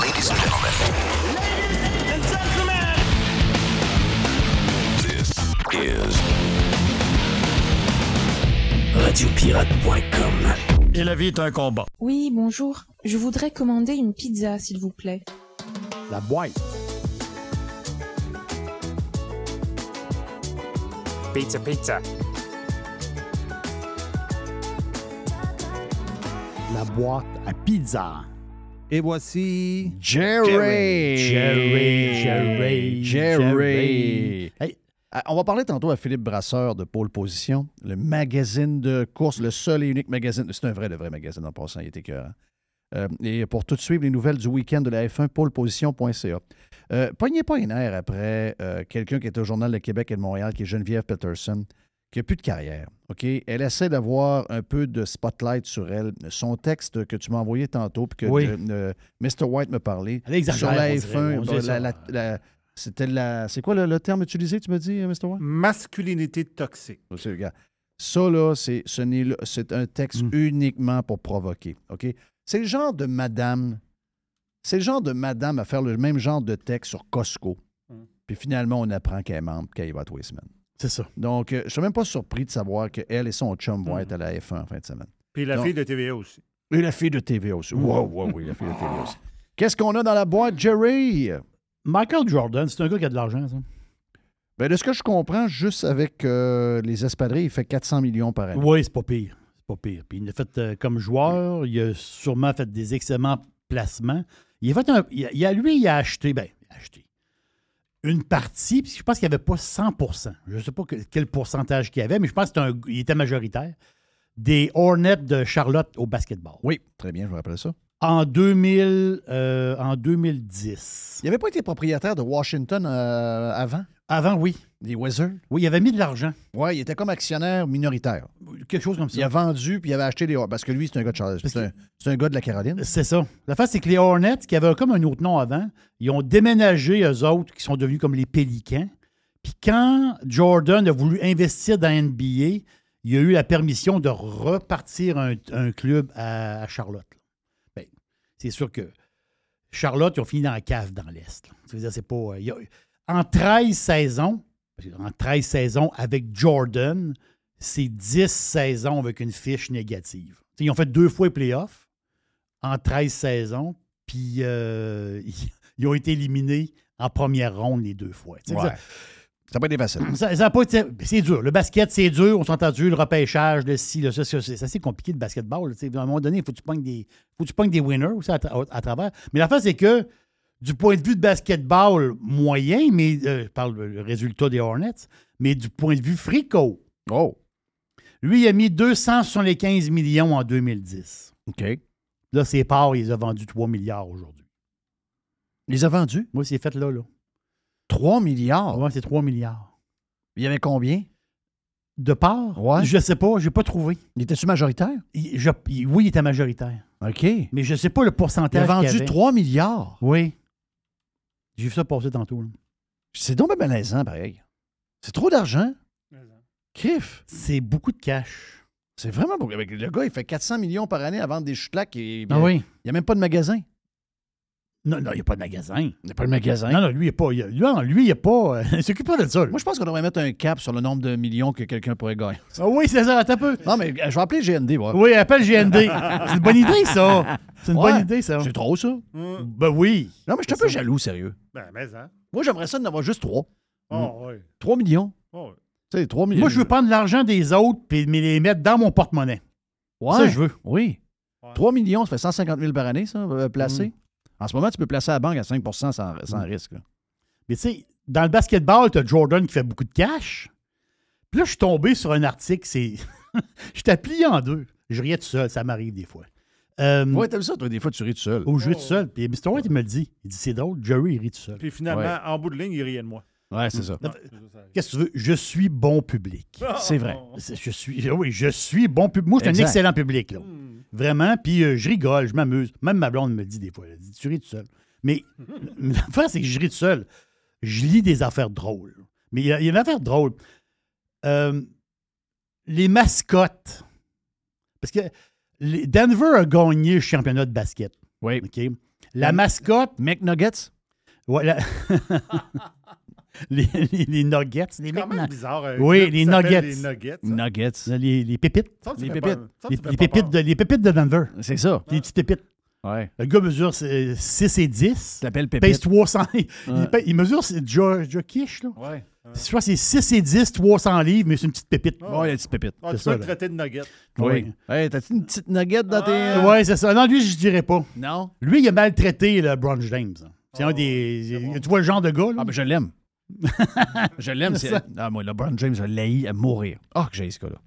Ladies and gentlemen. This is radiopirate.com. Et la vie est un combat. Oui, bonjour. Je voudrais commander une pizza, s'il vous plaît. La boîte. Pizza, pizza. La boîte à pizza. Et voici Jerry. Jerry. Jerry. Jerry. Hey, euh, on va parler tantôt à Philippe Brasseur de Pôle Position, le magazine de course, le seul et unique magazine. C'est un vrai, le vrai magazine en passant, il était cœur. Euh, et pour tout suivre les nouvelles du week-end de la F1, pôleposition.ca. Euh, pognez pas une air après euh, quelqu'un qui est au Journal de Québec et de Montréal, qui est Geneviève Peterson, qui n'a plus de carrière. OK? Elle essaie d'avoir un peu de spotlight sur elle. Son texte que tu m'as envoyé tantôt, puis que Mr. White me parlait sur la F1, c'était la. C'est quoi le, terme utilisé, tu me dis, Mr. White? Masculinité toxique. Ça, là, c'est, ce c'est un texte hmm. uniquement pour provoquer. OK? C'est le genre de madame. C'est le genre de madame à faire le même genre de texte sur Costco. Hmm. Puis finalement, on apprend qu'elle est membre, qu'elle va tous les semaines. C'est ça. Donc, euh, je ne suis même pas surpris de savoir qu'elle et son chum vont hmm. être à la F1 en fin de semaine. Puis la fille de TVA aussi. Et la fille de TVA aussi. Wow, wow, oui, la fille de TVA aussi. Qu'est-ce qu'on a dans la boîte, Jerry? Michael Jordan, c'est un gars qui a de l'argent, ça. Ben, de ce que je comprends, juste avec euh, les espadrilles, il fait 400 millions par année. Oui, c'est pas pire. C'est pas pire. Puis il a fait euh, comme joueur, il a sûrement fait des excellents placements. Il a fait un. Il a, lui, il a acheté, ben, acheté une partie, puis je pense qu'il n'y avait pas 100% Je ne sais pas quel pourcentage qu'il y avait, mais je pense qu'il était majoritaire, des Hornets de Charlotte au basketball. Oui, très bien, je me rappelle ça. En, 2000, euh, en 2010. Il n'avait pas été propriétaire de Washington euh, avant? Avant, oui. Des Wizards? Oui, il avait mis de l'argent. Oui, il était comme actionnaire minoritaire. Quelque chose comme ça. Il a vendu, puis il avait acheté les Parce que lui, c'est un gars de Charles. C'est un, gars de la Caroline. C'est ça. La face, c'est que les Hornets, qui avaient comme un autre nom avant, ils ont déménagé, eux autres, qui sont devenus comme les Pélicans. Puis quand Jordan a voulu investir dans NBA, il a eu la permission de repartir un, club à Charlotte c'est sûr que Charlotte, ils ont fini dans la cave dans l'Est. c'est pas. Euh, en 13 saisons, en 13 saisons avec Jordan, c'est 10 saisons avec une fiche négative. ils ont fait deux fois les playoffs en 13 saisons, puis euh, [LAUGHS] ils, ont été éliminés en première ronde les deux fois. Ça n'a pas été facile. Ça, pas C'est dur. Le basket, c'est dur. On s'entend dur. Le repêchage, le si, ça, c'est assez compliqué, le basketball. à un moment donné, il faut que tu pognes des, faut que tu des winners aussi à, travers. Mais la fin, c'est que du point de vue de basketball moyen, mais euh, je parle du résultat des Hornets, mais du point de vue frico. Oh. Lui, il a mis 275 millions en 2010. OK. Là, ses parts, il les a vendus 3 milliards aujourd'hui. Il les a vendus? Moi, c'est fait là, là. 3 milliards? Oui, c'est 3 milliards. Il y avait combien? De part? Ouais. Je sais pas, j'ai pas trouvé. Il était-tu majoritaire? oui, il était majoritaire. OK. Mais je sais pas le pourcentage. Il a vendu 3 milliards? Oui. J'ai vu ça passer tantôt. C'est donc bien malaisant, pareil. C'est trop d'argent. Criff. C'est beaucoup de cash. C'est vraiment beaucoup. Le gars, il fait 400 millions par année à vendre des chutlacs et Ah oui. il n'y a même pas de magasin. Non, non, il n'y a pas de magasin. Il n'y a pas de magasin. Non, non, lui, il n'y a pas. il a- non, lui, il n'y a pas. euh, il s'occupe pas de ça. lui. Moi, je pense qu'on devrait mettre un cap sur le nombre de millions que quelqu'un pourrait gagner. Ah oui, c'est ça, attends un peu. Non, mais euh, je vais appeler GND. voir. Oui, appelle GND. c'est une bonne [LAUGHS] idée, ça. C'est une Ouais. bonne idée, ça. C'est trop, ça. Ben oui. Non, mais je suis un peu jaloux, sérieux. Ben, mais hein. Moi, j'aimerais ça d'en avoir juste trois. Oh, oui. 3 millions. Oh, oui. Tu sais, 3 millions. Moi, je veux prendre l'argent des autres et les mettre dans mon porte-monnaie. Ouais. Ça, je veux. Oui. 3 millions, ça fait 150 000 par année, ça, euh, placé. Mm. En ce moment, tu peux placer à la banque à 5 sans, sans risque. là. Mais tu sais, dans le basketball, tu as Jordan qui fait beaucoup de cash. Puis là, je suis tombé sur un article, c'est. [LAUGHS] je t'ai plié en deux. Je riais tout seul, ça m'arrive des fois. Euh, Ouais, t'as vu ça, toi, des fois, tu ris tout seul. Au jeu tout seul. Puis Mr. White, il me le dit. Il dit c'est drôle, Jerry, il rit tout seul. Puis finalement, Ouais. en bout de ligne, il riait de moi. Ouais, c'est ça. Qu'est-ce que tu veux? Je suis bon public. [LAUGHS] C'est vrai. [LAUGHS] Je suis, oui, je suis bon public. Moi, je suis un Exact. excellent public. Là. Vraiment. Puis euh, je rigole, je m'amuse. Même ma blonde me le dit des fois. Elle dit Tu ris tout seul. Mais [LAUGHS] mais l'affaire, c'est que je ris tout seul. Je lis des affaires drôles. Mais il y, a il y a une affaire drôle. Euh, les mascottes. Parce que les- Denver a gagné le championnat de basket. Oui. OK? La mascotte. McNuggets? Ouais, la- [LAUGHS] les, les- les nuggets. Quand même bizarre, Oui, les nuggets. les Nuggets, ça. Nuggets. Les, les pépites. Ça, Les pépites. pas- ça, pépites de, les pépites de Denver. C'est ça. Les petites pépites. Ouais. Le gars mesure euh, 6 et 10. T'appelles Pèse Pépite. 300. [LAUGHS] Il, Ouais. pèse- il mesure, c'est Joe, Joe Kish, là. Ouais. Je crois que c'est 6 et 10, 300 livres, mais c'est une petite pépite. Ouais, il y a des petites pépites. Ah, tu ça, peux le traiter de nugget. Oui. Hey, t'as-tu une petite nugget dans tes. euh, Ouais, c'est ça. Non, lui, je dirais pas. Non? Lui, il a maltraité le Bron James. C'est un des. Tu vois le genre de gars, là? Ah, ben je l'aime. [LAUGHS] je l'aime. C'est ça. Ah, moi, LeBron James, je l'ai à mourir. Ah, que j'ai ce gars-là.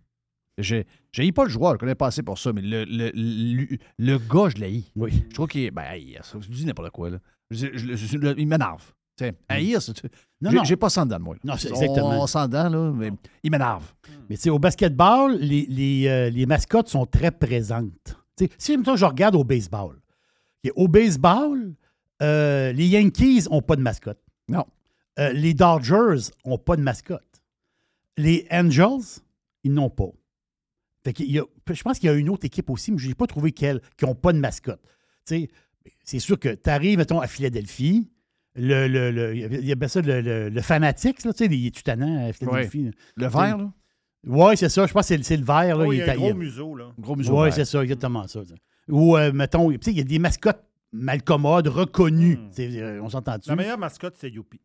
J'ai j'ai pas le joueur, je connais pas assez pour ça, mais le, le, le, le gars, je l'ai. Oui. Je trouve qu'il est. Ben, je dis n'importe quoi, là. Je- je- je- je- il m'énerve. Tu sais, haïr, c'est. Mm. Non, j'ai- non. J'ai pas sans dents de moi. là. Non, c'est On- exactement. On s'en dents, là, mais il m'énerve. Mais tu sais, au basketball, les, les, euh, les mascottes sont très présentes. Tu sais, si mettons, je regarde au baseball, au baseball, euh, les Yankees n'ont pas de mascotte. Non. Euh, les Dodgers n'ont pas de mascotte. Les Angels, ils n'ont pas. Fait qu'il y a- je pense qu'il y a une autre équipe aussi, mais je n'ai pas trouvé qu'elle qui n'ont pas de mascotte. Tu sais, c'est sûr que tu arrives, mettons, à Philadelphie, le, le, le- il y a bien ça, le, le, le Fanatics, là, tu sais, il est tout tannant à Philadelphie. Le vert, là? Oui, c'est ça. Je pense que c'est le- c'est le vert. Là, Oh, il y a un gros museau, là. Gros museau. Oui, c'est ça, exactement ça. ça. Ou, euh, mettons, tu sais, il y a des mascottes malcommodes, reconnues. C'est, euh, on s'entend-tu? La meilleure mascotte, c'est Youpi.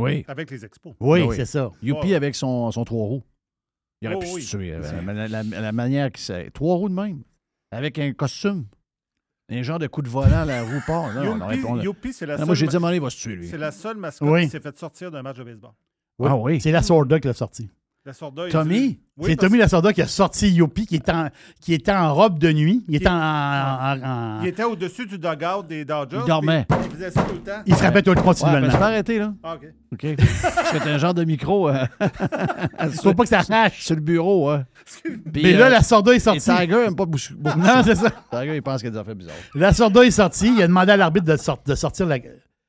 Oui. Avec les expos. Oui, Ah oui. c'est ça. Youpi avec son, son trois roues. Il aurait Oh, pu oui. se tuer. euh, la, la- la- la manière que c'est. Trois roues de même. Avec un costume. Un genre de coup de volant, la roue part. Là, Youpi, c'est la Non, seule. Moi, j'ai dit à un ma- moment donné, il va se tuer, lui. C'est la seule mascotte Oui. qui s'est fait sortir d'un match de baseball. Oui. Ah oui. C'est la Sorda qui l'a sorti. La Sorda, il Tommy? dit- Oui, c'est parce- Tommy Lasorda qui a sorti Yopi, qui était en, qui était en robe de nuit. Il était en. en- en- Il était au-dessus du dugout des Dodgers. Il dormait. puis Il faisait ça tout le temps. il frappait tout le Ouais, continuellement. ben, je vais arrêter, là. Ah, OK. OK. C'est un genre de micro euh, [LAUGHS] Faut pas que ça arrache. sur le bureau. Hein. Puis, Mais là, euh, la Sorda est et sortie. Tiger aime pas beaucoup. beaucoup Non, ça. c'est ça. Tiger, il pense qu'il y a des affaires bizarres. La Sorda est sortie. Il a demandé à l'arbitre de, sort- de sortir la.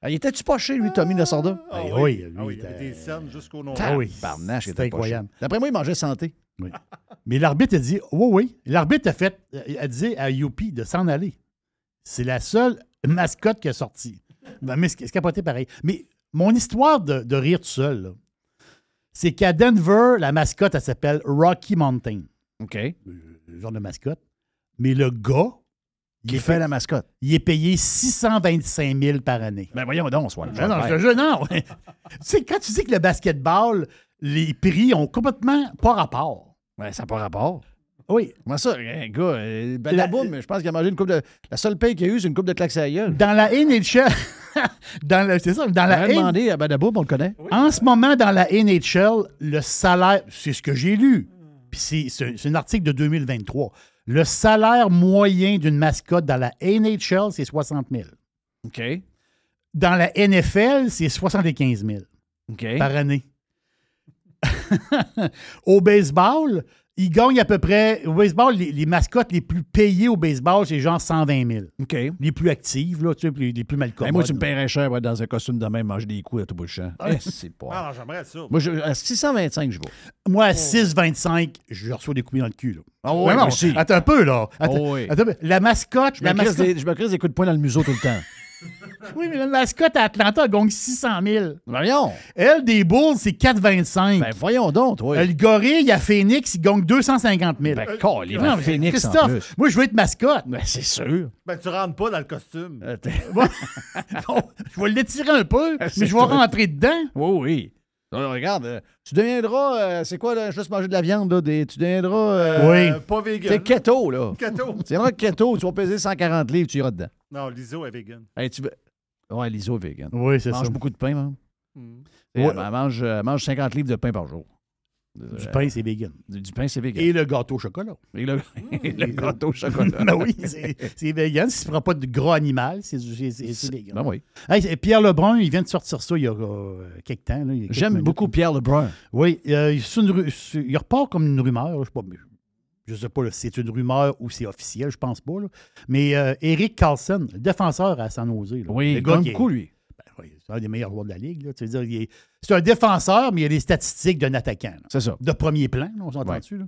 Ah, il était-tu pas chez lui, Tommy Lasorda? Ah Eh oui. oui, lui, Ah oui, il avait était- des cernes jusqu'au nom. Ah oui. Barnache, il C'était incroyable. D'après moi, il mangeait santé. Oui. Mais l'arbitre a dit Oui, oui. L'arbitre a fait. a dit à Youpi de s'en aller. C'est la seule mascotte qui a sorti. Ben, mais c'est c'est capoté pareil. Mais mon histoire de, de rire tout seul, là, c'est qu'à Denver, la mascotte, elle s'appelle Rocky Mountain. OK. Le genre de mascotte. Mais le gars, il est, fait la mascotte? il est payé 625 000 par année. Ben voyons donc, soit. Non, non, je jure, non. tu sais, quand tu dis que le basketball, les prix ont complètement pas rapport. Ouais, ça n'a pas rapport. Oui. Comment ça, un gars, euh, Badaboum, je pense qu'il a mangé une coupe de. La seule paye qu'il a eue, c'est une coupe de claques à la gueule. Dans la NHL, [LAUGHS] dans le- c'est ça, dans la demandé à Badaboum, on le connaît. en ce moment, dans la NHL, le salaire, c'est ce que j'ai lu, puis c'est, c'est- c'est un article de 2023. Le salaire moyen d'une mascotte dans la NHL, c'est 60 000. OK. Dans la NFL, c'est 75 000 OK. par année. [LAUGHS] Au baseball, Il gagne à peu près. Au baseball, les, les mascottes les plus payées au baseball, c'est genre 120 000. OK. Les plus actives, là, tu sais, les, les plus mal Ben, moi, tu me paierais cher ouais, dans un costume de même, manger des coups à tout bout de champ. Ouais. Eh, c'est pas. Ah, j'aimerais ça. Moi, je, à 625, je vais. Moi, à 6,25, je reçois des coups dans le cul. Là. Ah ouais, non, aussi. Attends un peu, là. Attends, Oh oui. attends la mascotte. Je me, La crisse mascotte des, je me crisse des coups de poing dans le museau tout le temps. [LAUGHS] [LAUGHS] oui, mais la mascotte à Atlanta gagne 600 000. Voyons. Elle, des Bulls, c'est 4,25. Ben, voyons donc, toi. Euh, Le gorille à Phoenix, il gagne 250 000. Ben, Non, mais Phoenix, en Christophe, plus. moi, je veux être mascotte. Ben, c'est sûr. Ben, tu rentres pas dans le costume. Euh, t'es- [LAUGHS] je vais l'étirer un peu, [LAUGHS] mais je vais rentrer dedans. Oui, oui. Regarde, euh, tu deviendras, euh, c'est quoi, là, juste manger de la viande, là, des- tu deviendras... euh, Oui. Euh, pas vegan. T'es keto, là. Keto. [LAUGHS] Tu deviendras keto, tu vas peser 140 livres, tu iras dedans. Non, l'ISO est vegan. Hey, tu. Ouais, l'ISO est vegan. Oui, c'est Elle mange ça. beaucoup de pain, man. Mm. Ouais. Elle mange, elle mange 50 livres de pain par jour. Du Euh, pain, c'est vegan. Du, du pain, c'est vegan. Et le gâteau au chocolat. Et le, [LAUGHS] et le gâteau au chocolat. ben oui, c'est vegan. Si tu ne prends pas de gras animal, c'est du- vegan. Ben oui. Hey, Pierre Lebrun, il vient de sortir ça il y a euh, quelques temps. il J'aime beaucoup Pierre Lebrun. Oui, euh, une il repart comme une rumeur. Je sais pas, je sais pas là, si c'est une rumeur ou c'est officiel, je pense pas. là. Mais euh, Eric Carlson, le défenseur à San Jose. là, Oui, le il gars est- beaucoup, lui. C'est un des meilleurs joueurs de la Ligue. là. Tu veux dire, il est- c'est un défenseur, mais il a les statistiques d'un attaquant. là. C'est ça. De premier plan, là, on s'entend Ouais. dessus.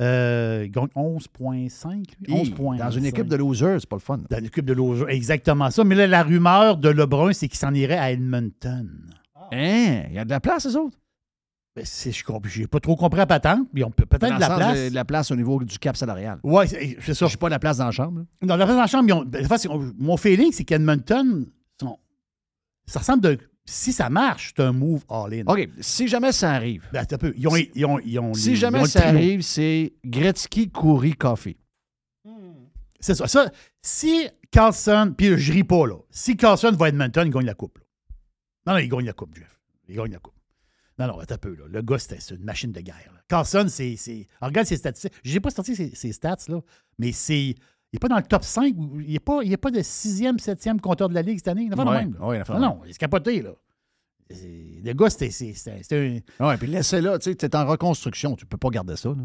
Euh, il gagne 11,5. lui, Hi, 11 points. Dans une équipe de losers, c'est pas le fun. Dans l'équipe de Loja, exactement ça. Mais là, la rumeur de Lebrun, c'est qu'il s'en irait à Edmonton. Hein? Il y a de la place, les autres? Ben, c'est- je n'ai pas trop compris la patente, mais on peut peut-être Dans de la place. de la place au niveau du cap salarial. Oui, c'est c'est ça. Je suis pas de la place dans la chambre. là. Dans la place en chambre, ils ont- ben, en fait, c'est- mon feeling, c'est qu'Edmonton, ça ressemble de. Si ça marche, c'est un move all-in. OK, si jamais ça arrive, Ben, un peu. Ils ont, ils ont- ils ont- si ils jamais ont ça arrive, c'est Gretzky, Coury, Coffee. C'est ça. ça. Si Carlson, puis je ris pas, là. Si Carlson va à Edmonton, il gagne la coupe. là. Non, non, il gagne la coupe, Jeff. Il gagne la coupe. Non, non, attends un peu, là. Le gars, c'était c'est une machine de guerre. là. Carlson, c'est. regarde ses statistiques. Je n'ai pas sorti ses, ses stats, là, mais c'est. Il n'est pas dans le top 5. ou- Il n'est pas, il est pas de sixième, septième compteur de la Ligue cette année. Il n'a pas Ouais, de même. ouais, il en fait non, non, il se capoté, là. Le gars, c'était un. Ouais, puis laissez-le, tu sais, t'es en reconstruction, tu peux pas garder ça. Là.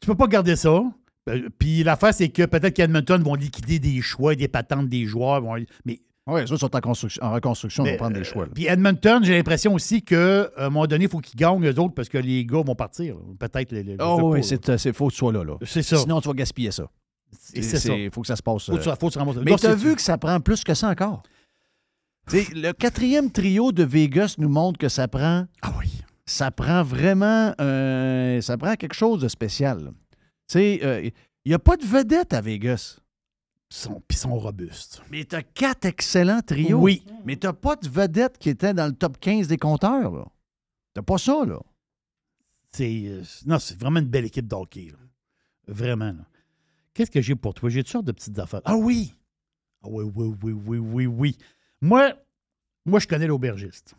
Tu peux pas garder ça. Euh, Puis l'affaire, c'est que peut-être qu'Edmonton vont liquider des choix, des patentes des joueurs. vont- mais Oui, ça, sont en, construction, en reconstruction, on Mais, va prendre des choix. là. Puis Edmonton, j'ai l'impression aussi qu'à un moment donné, il faut qu'ils gagnent eux autres parce que les gars vont partir. Peut-être les. sais Oh, oui, euh, c'est faux que tu sois là. là. C'est ça. Sinon, tu vas gaspiller ça. Il faut que ça se passe. Faut euh, faut Mais tu as vu que ça prend plus que ça encore. Le quatrième trio de Vegas nous montre que ça prend. Ah oui. Ça prend vraiment. euh, ça prend quelque chose de spécial. là. Tu sais, euh, il n'y a pas de vedette à Vegas. Ils sont, sont robustes. Mais tu as quatre excellents trios. Oui. Mais tu pas de vedette qui était dans le top 15 des compteurs. là. T'as pas ça, là. C'est, euh, non, c'est vraiment une belle équipe d'hockey. Vraiment. là. Qu'est-ce que j'ai pour toi? J'ai toutes sortes de petites affaires. Ah oui! Ah oui, oui, oui, oui, oui, oui. Moi, moi je connais l'aubergiste.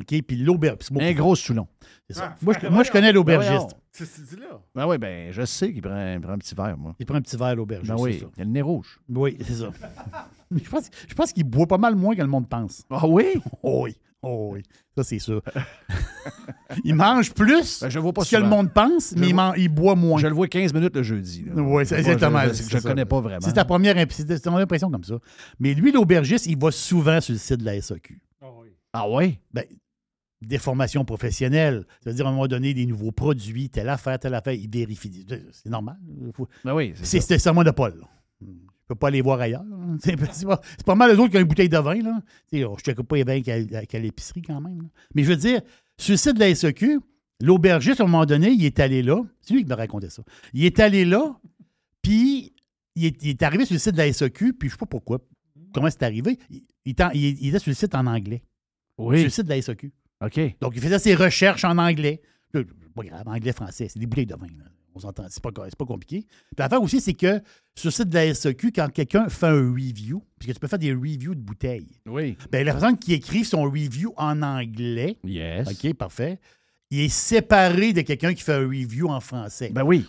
OK? Puis l'aubergiste. Un gros Soulon. C'est ça. Moi, je, [LAUGHS] moi, je connais l'aubergiste. C'est là. Ben oui, ben je sais qu'il prend, un petit verre, moi. Il prend un petit verre l'aubergiste. Ben oui, c'est ça. il a le nez rouge. Oui, c'est ça. Mais [LAUGHS] je pense, je pense qu'il boit pas mal moins que le monde pense. Ah oui? Oh [LAUGHS] oui. Oh oui. Ça, c'est sûr. [LAUGHS] il mange plus Ben, je vois pas que le monde pense, Je mais il, vois- man- il boit moins. Je le vois 15 minutes le jeudi. là. Oui, c'est Moi, exactement. Je, je, le connais pas vraiment. C'est ta première impression comme ça. Mais lui, l'aubergiste, il va souvent sur le site de la SAQ. Ah oui? Ben, des formations professionnelles. C'est-à-dire, à un moment donné, des nouveaux produits, telle affaire, telle affaire, il vérifie. C'est normal. Faut- Ben oui, C'est c'est ça. c'est serment Je peux pas aller voir ailleurs. [LAUGHS] C'est pas, mal les autres qui ont une bouteille de vin. Là. Oh, je ne pas les vins qu'à l'épicerie quand même. là. Mais je veux dire, sur le site de la SEQ, l'aubergiste, à un moment donné, il est allé là. C'est lui qui me racontait ça. Il est allé là, puis il est, il est arrivé sur le site de la SEQ, puis je sais pas pourquoi. Comment c'est arrivé? Il, il était il- sur le site en anglais. Oui. Sur le site de la SEQ. OK. Donc, il faisait ses recherches en anglais. Pas grave, anglais-français, c'est des bouteilles de vin. là. On s'entend, c'est pas, c'est pas compliqué. L'affaire aussi, c'est que sur le site de la SEQ, quand quelqu'un fait un review, parce que tu peux faire des reviews de bouteilles, Oui. ben, la personne qui écrit son review en anglais, Yes. OK, parfait, il est séparé de quelqu'un qui fait un review en français. Ben oui.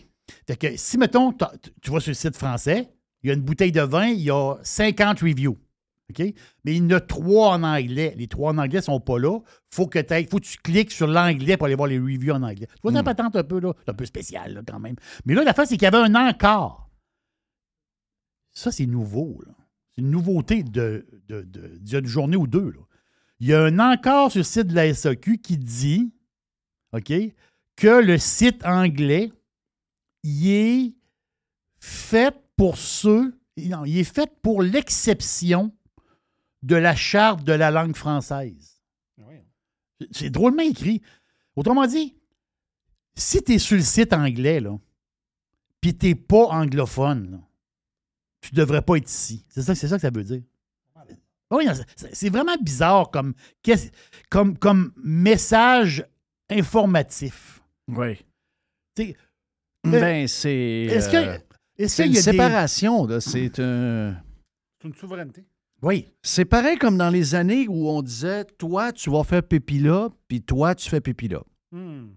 Fait que si, mettons, tu vas sur le site français, il y a une bouteille de vin, il y a 50 reviews. OK? Mais il y en a trois en anglais. Les trois en anglais sont pas là. Faut que faut que tu cliques sur l'anglais pour aller voir les reviews en anglais. Tu vois, ça Hmm. patente un peu, là. C'est un peu spécial, là, quand même. Mais là, la fin, c'est qu'il y avait un encart. Ça, c'est nouveau, là. C'est une nouveauté de, de, de- d'il y a une journée ou deux, là. Il y a un encart sur le site de la SAQ qui dit, OK, que le site anglais, il est fait pour ceux, non, il est fait pour l'exception de la charte de la langue française. C'est drôlement écrit. Autrement dit, si tu es sur le site anglais, là, puis tu n'es pas anglophone, là, tu devrais pas être ici. C'est ça, c'est ça que ça veut dire. Oui, c'est- vraiment bizarre comme, comme, comme message informatif. Oui. Ben, c'est. Est-ce que- euh, est-ce c'est qu'il une y a séparation, là. C'est un. C'est une souveraineté. Oui. C'est pareil comme dans les années où on disait toi, tu vas faire pipi là, puis toi, tu fais pipi là. Hmm.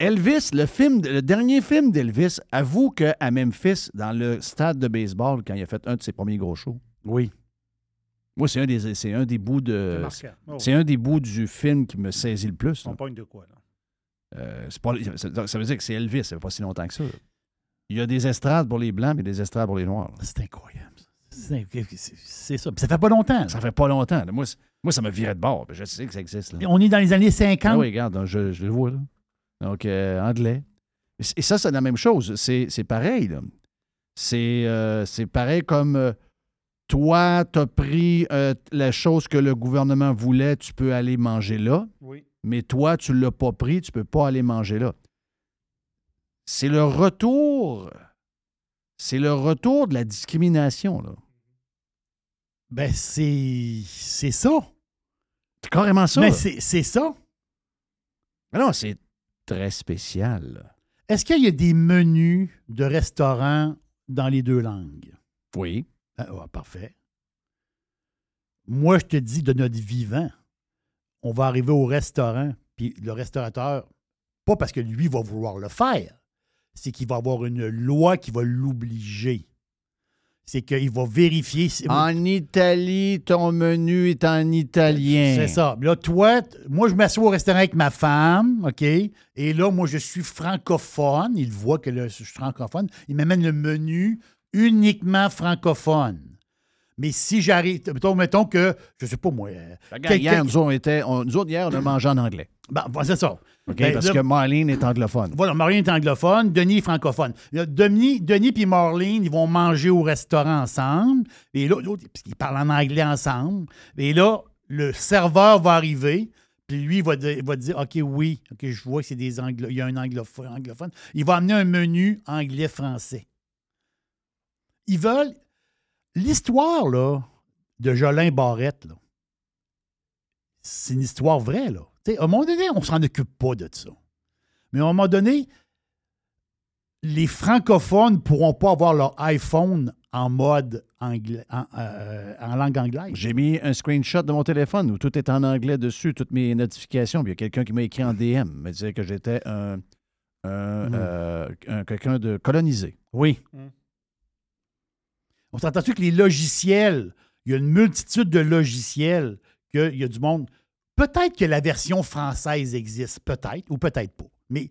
Elvis, le film, le dernier film d'Elvis, avoue qu'à Memphis, dans le stade de baseball, quand il a fait un de ses premiers gros shows. Oui. Moi, c'est un des, c'est un des bouts de. C'est. Oh. C'est un des bouts du film qui me saisit le plus. On pogne de quoi, là? Euh, c'est pas- ça, ça veut dire que c'est Elvis, ça fait pas si longtemps que ça. là. Il y a des estrades pour les blancs et des estrades pour les noirs. C'est incroyable. C'est c'est- c'est ça. Puis ça fait pas longtemps. là. Ça fait pas longtemps. là. Moi, moi, ça me virait de bord. Je sais que ça existe. Là. On est dans les années 50. Ah oui, regarde, je, je le vois là. Donc, euh, anglais. Et ça, c'est la même chose. C'est c'est pareil. là. C'est euh, c'est pareil comme euh, toi, tu as pris euh, la chose que le gouvernement voulait, tu peux aller manger là. Oui. Mais toi, tu ne l'as pas pris, tu peux pas aller manger là. C'est le retour. C'est le retour de la discrimination. Là. Ben, c'est c'est ça. C'est carrément ça. Mais c'est ça. Mais non, c'est très spécial. Est-ce qu'il y a des menus de restaurants dans les deux langues? Oui. Ah, ouais, parfait. Moi, je te dis de notre vivant, on va arriver au restaurant, puis le restaurateur, pas parce que lui va vouloir le faire, c'est qu'il va avoir une loi qui va l'obliger. C'est qu'il va vérifier. si- En Italie, ton menu est en italien. C'est ça. Là, toi, t- moi, je m'assois au restaurant avec ma femme, OK? Et là, moi, je suis francophone. Il voit que là, je suis francophone. Il m'amène le menu uniquement francophone. Mais si j'arrive, mettons, mettons que, je sais pas moi. Regarde, hier, quelqu'un- nous, autres, on était, on- nous autres, hier, on a mangé en anglais. Ben, ben, c'est ça. OK? Ben, Parce là- que Marlene est anglophone. Voilà, Marlene est anglophone, Denis est francophone. Là, Denis, Denis et Marlene, ils vont manger au restaurant ensemble. Et là, l'autre, qu'ils parlent en anglais ensemble. Et là, le serveur va arriver. Puis lui, il va, dire- il va dire OK, oui, OK, je vois que c'est des anglo il y a un anglophone, anglophone. Il va amener un menu anglais-français. Ils veulent. L'histoire, là, de Jolin Barrette, là, c'est une histoire vraie, là. Tu sais, à un moment donné, on s'en occupe pas de ça. Mais à un moment donné, les francophones ne pourront pas avoir leur iPhone en mode anglais, en, euh, en langue anglaise. J'ai mis un screenshot de mon téléphone où tout est en anglais dessus, toutes mes notifications. Puis il y a quelqu'un qui m'a écrit en DM, me disait que j'étais un, un, Mm. euh, un- quelqu'un de colonisé. Oui. On s'entend-tu que les logiciels, il y a une multitude de logiciels, qu'il y a du monde. Peut-être que la version française existe, peut-être, ou peut-être pas. Mais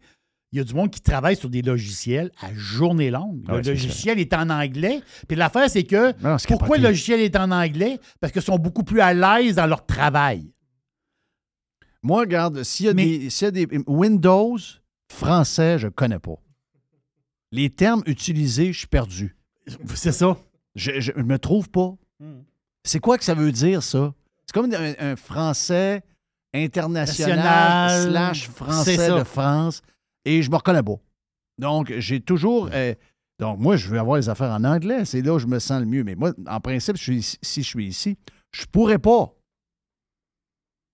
il y a du monde qui travaille sur des logiciels à journée longue. Ah le logiciel est en anglais. Puis l'affaire, c'est que Non, pourquoi le logiciel est en anglais? Parce qu'ils sont beaucoup plus à l'aise dans leur travail. Moi, regarde, s'il y, a des- s'il y a des Windows français, je ne connais pas. Les termes utilisés, je suis perdu. C'est ça. Je ne me trouve pas. C'est quoi que ça veut dire, ça? C'est comme un, un français international National. slash français ça. de France et je me reconnais pas. Donc, j'ai toujours... euh, donc, moi, je veux avoir les affaires en anglais. C'est là où je me sens le mieux. Mais moi, en principe, je suis si je suis ici, je pourrais pas.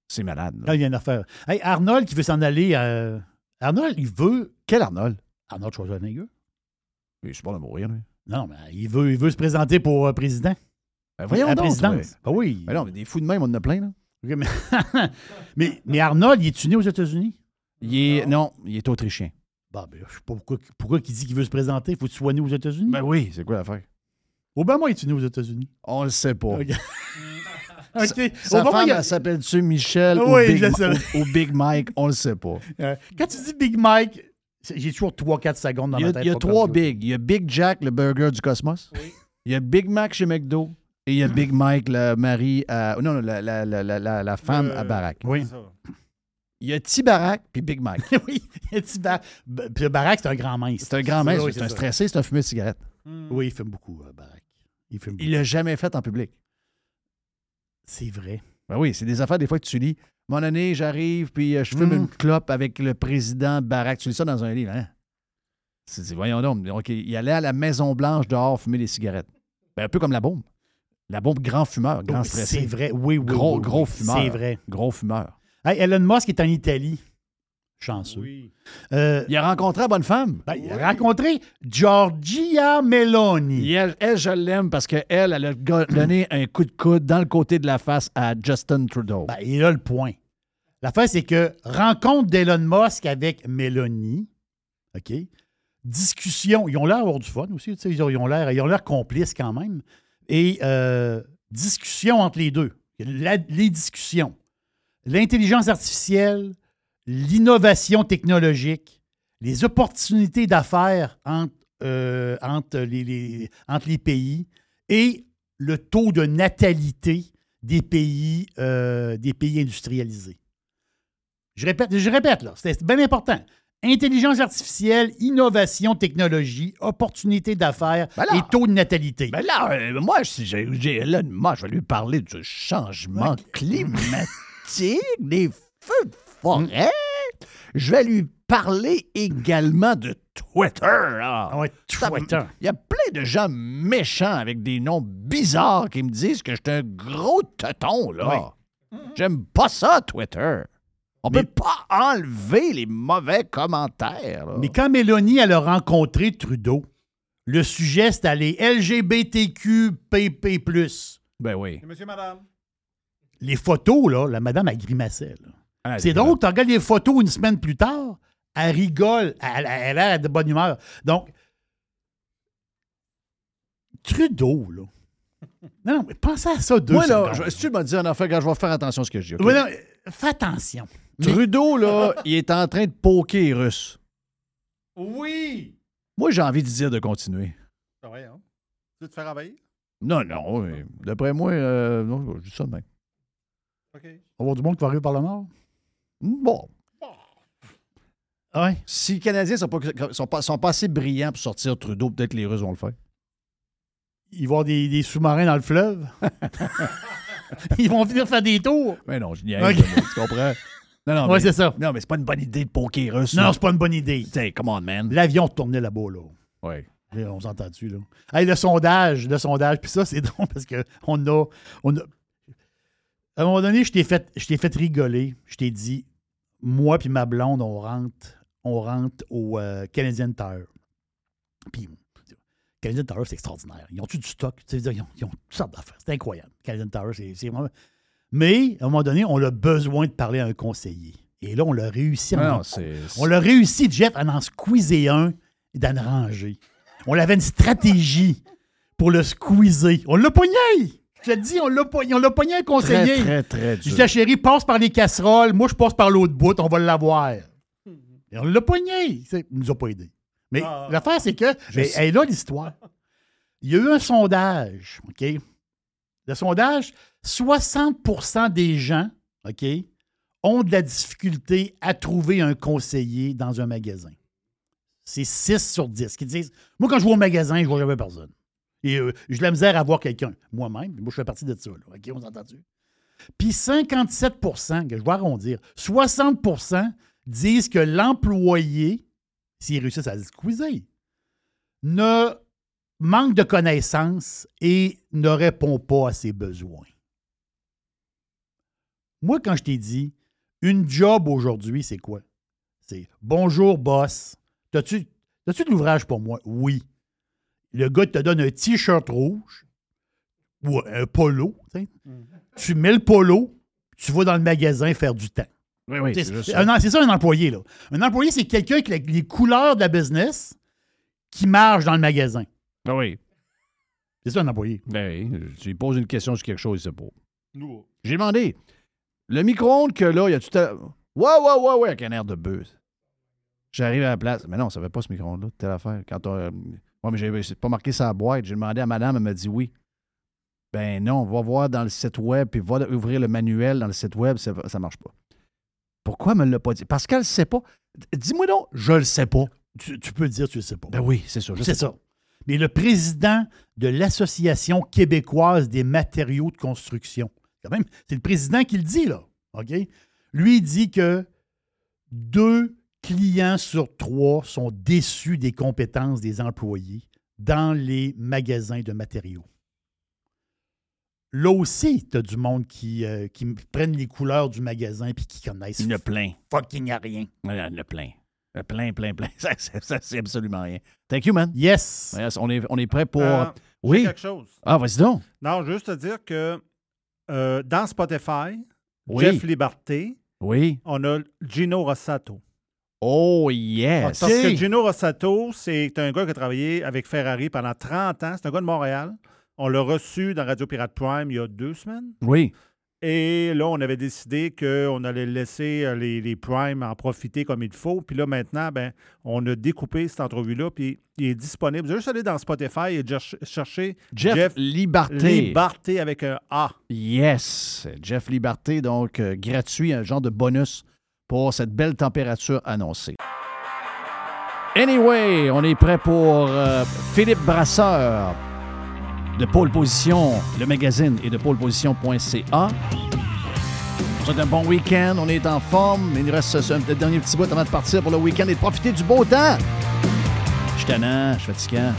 C'est malade. là. Là, il y a une affaire. Hey, Arnold qui veut s'en aller. euh, Arnold, il veut. Quel Arnold? Arnold Schwarzenegger. Il est pas de mourir, lui. Non, mais il veut, il veut se présenter pour euh, président. Ben, voyons donc, présidence. Ben oui. Ben non, mais des fous de même, on en a plein, là. [LAUGHS] Mais, mais, Arnold, il est né aux États-Unis? Il est, non, il est autrichien. Bah, ben, je sais pas pourquoi, pourquoi il dit qu'il veut se présenter. Faut que tu sois né aux États-Unis? Ben oui, c'est quoi l'affaire? Obama est-tu né aux États-Unis? On le sait pas. OK. Sa, [LAUGHS] OK. sa Obama, femme, il a- elle s'appelle-tu Michel ou, Oui, Big ou- ou Mike? On le sait pas. [LAUGHS] Euh, Quand tu dis Big Mike, j'ai toujours 3-4 secondes dans Il a, ma tête. il y a trois Big. Il y a Big Jack, le burger du cosmos. Il y a Big Mac chez McDo. Et il y a Big Mike, la mari à. Non, non, la, la, la, la, femme à Barack. Oui. Il y a T Barack puis Big Mike. [LAUGHS] oui, il y a B- Puis Barack, c'est un grand mince. C'est un grand maître, Oui, c'est un ça. stressé, c'est un fumeur de cigarette. Oui, il fume beaucoup, euh, Barack. Il fume Il l'a jamais fait en public. C'est vrai. Ben oui, c'est des affaires des fois que tu lis. Mon année, j'arrive, puis euh, je fume Mm. une clope avec le président Barack. Tu lis ça dans un livre, hein? C'est, c'est- voyons donc. Donc, il allait à la Maison-Blanche dehors fumer des cigarettes. Ben, un peu comme la bombe. La bombe, grand fumeur, grand Oui, stressé. c'est vrai. Oui, oui, Gros, oui, oui. gros fumeur. C'est vrai. Gros fumeur. Hey, Elon Musk est en Italie. Chanceux. Euh, Il a rencontré la bonne femme. ben, il a rencontré Giorgia Meloni. Et elle, elle, je l'aime parce qu'elle, elle a [CLEARS THROAT] donné un coup de coude dans le côté de la face à Justin Trudeau. Ben, il a le point. L'affaire, c'est que rencontre d'Elon Musk avec Meloni, OK? Discussion, ils ont l'air d'avoir du fun aussi, ils ont l'air complices quand même. Et euh, discussion entre les deux. Les discussions. L'intelligence artificielle, l'innovation technologique, les opportunités d'affaires entre, euh, les, entre les pays et le taux de natalité des pays, euh, des pays industrialisés. Je répète, je répète c'est bien important. Intelligence artificielle, innovation, technologie, opportunités d'affaires Ben et taux de natalité. Ben là, euh, moi, si j'ai, Elon Musk, je vais lui parler du changement climatique, des feux de forêt. Je vais lui parler également de Twitter. là. Ah ouais, Twitter. Il y a plein de gens méchants avec des noms bizarres qui me disent que j'étais un gros teuton, là. J'aime pas ça, Twitter. On Mais- peut pas enlever les mauvais commentaires. là. Mais quand Mélanie elle a rencontré Trudeau, le sujet c'est allé LGBTQPP+. Ben oui. Monsieur, madame? Les photos, là, la madame a grimacé. là. Ah, c'est drôle, tu regardes les photos une semaine plus tard, elle rigole, elle, elle a l'air de bonne humeur. Donc, Trudeau, là. [LAUGHS] Non, non, mais pensez à ça deux Moi, là, secondes. je- si tu m'as dit un affaire, je vais faire attention à ce que je dis. ok? Oui, non, fais attention. Trudeau, là, [LAUGHS] il est en train de poker les Russes. Oui! Moi, j'ai envie de dire de continuer. Ah ouais, hein? Tu veux te faire envahir? Non, non, oui. d'après moi, euh, non, je dis ça de même. OK. On va voir du monde qui va arriver par le nord? Bon. Ah Ouais. Si les Canadiens sont pas, sont pas, sont pas assez brillants pour sortir Trudeau, peut-être que les Russes vont le faire. Il va y avoir des, des sous-marins dans le fleuve? [LAUGHS] [LAUGHS] Ils vont venir faire des tours? Mais non, je niaise, Ok. là, moi, tu comprends? Non, non, Ouais, c'est ça. Non, mais c'est pas une bonne idée de poker les Russes. Non, c'est pas une bonne idée. T'sais, come on, man. L'avion tournait là-bas, là. Oui. Là, On s'entend-tu, là? Hey, le sondage, le sondage, puis ça, c'est [LAUGHS] drôle parce qu'on a, on a. À un moment donné, je t'ai fait, je t'ai fait rigoler. Je t'ai dit, moi puis ma blonde, on rentre, on rentre au euh, Canadian Tire. Puis, Canadian Tire, c'est extraordinaire. Ils ont-tu du stock? Tu sais, ils ont, ils ont toutes sortes d'affaires. C'est incroyable. Canadian c'est, c'est vraiment. Mais, à un moment donné, on a besoin de parler à un conseiller. Et là, on l'a réussi à Non, en- on l'a réussi, Jeff, à en squeezer un et d'en ranger. On avait une stratégie pour le squeezer. On l'a pogné! Je te dis, on l'a pogné, on l'a pogné un conseiller. Très, très, très Je dur. dis, la chérie, passe par les casseroles, moi je passe par l'autre bout, on va l'avoir. Et on l'a pogné. Il nous a pas aidé. Mais Ah. l'affaire, c'est que, Je elle est là l'histoire. Il y a eu un sondage, OK? Le sondage, 60% des gens, OK, ont de la difficulté à trouver un conseiller dans un magasin. C'est 6 sur 10 qui disent Moi, quand je vais au magasin, je ne vois jamais personne. Et euh, j'ai de la misère à voir quelqu'un. Moi-même, moi, je fais partie de ça. Là. OK, on s'entend-tu? Puis 57% que je vais arrondir, 60% disent que l'employé, s'il réussit à se squeezer, ne manque de connaissances et ne répond pas à ses besoins. Moi, quand je t'ai dit, une job aujourd'hui, c'est quoi? C'est bonjour, boss. T'as-tu as-tu de l'ouvrage pour moi? Oui. Le gars te donne un t-shirt rouge ou un polo. tu. Tu mets le polo, tu vas dans le magasin faire du temps. Oui, oui, ça. c'est ça un employé. Là. Un employé, c'est quelqu'un qui a les couleurs de la business qui marche dans le magasin. Ah oui. C'est ça un employé. Ben, oui, tu lui poses une question sur quelque chose, il sait pas. Nous. J'ai demandé, le micro-ondes que là, il y a tout à... Ouais, ouais, ouais, ouais, avec un air de buzz. J'arrive à la place. Mais non, ça ne pas ce micro-ondes-là, telle affaire. Quand on... euh, Ouais, mais j'ai c'est pas marqué sa boîte. J'ai demandé à madame, elle m'a dit oui. Ben non, va voir dans le site web, puis va ouvrir le manuel dans le site web, ça ne marche pas. Pourquoi elle me l'a pas dit? Parce qu'elle ne sait pas. Dis-moi donc, je le sais pas. Tu, tu peux dire que tu le sais pas. Ben oui, c'est ça. je C'est sais ça. Mais le président de l'Association québécoise des matériaux de construction, quand même, c'est le président qui le dit, là. OK? Lui, dit que deux clients sur trois sont déçus des compétences des employés dans les magasins de matériaux. Là aussi, tu as du monde qui, euh, qui prennent les couleurs du magasin puis qui connaissent Il y en a plein. fucking à rien. Il y en a plein. A Plein, plein, plein. [LAUGHS] Ça, ça, ça, c'est absolument rien. Thank you, man. Yes. Yes, on, est, on est prêt pour. Euh, oui. quelque chose. Ah, vas-y donc. Non, juste te dire que euh, dans Spotify, Oui. Jeff Liberté, Oui. on a Gino Rossato. Oh, yes. Parce que Gino Rossato, c'est un gars qui a travaillé avec Ferrari pendant 30 ans. C'est un gars de Montréal. On l'a reçu dans Radio Pirate Prime il y a deux semaines. Oui. Et là, on avait décidé qu'on allait laisser euh, les, les Prime en profiter comme il faut. Puis là, maintenant, ben, on a découpé cette entrevue-là, puis il est disponible. Vous juste aller dans Spotify et cher- chercher Jeff Liberté. Liberté avec un A. Yes. Jeff Liberté, donc euh, gratuit, un genre de bonus pour cette belle température annoncée. Anyway, on est prêt pour euh, Philippe Brasseur de Pôle Position, le magazine et de pôleposition.ca. C'est un bon week-end, on est en forme. Il nous reste petit dernier petit bout avant de partir pour le week-end et de profiter du beau temps. Je suis tannant, je suis fatigant.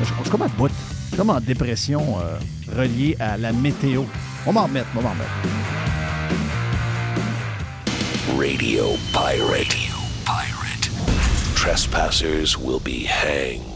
Je suis comme à bout. Comme en dépression euh, reliée à la météo. On m'en remettre, on m'en remettre. Radio Pirate. Pirate. Trespassers will be hanged.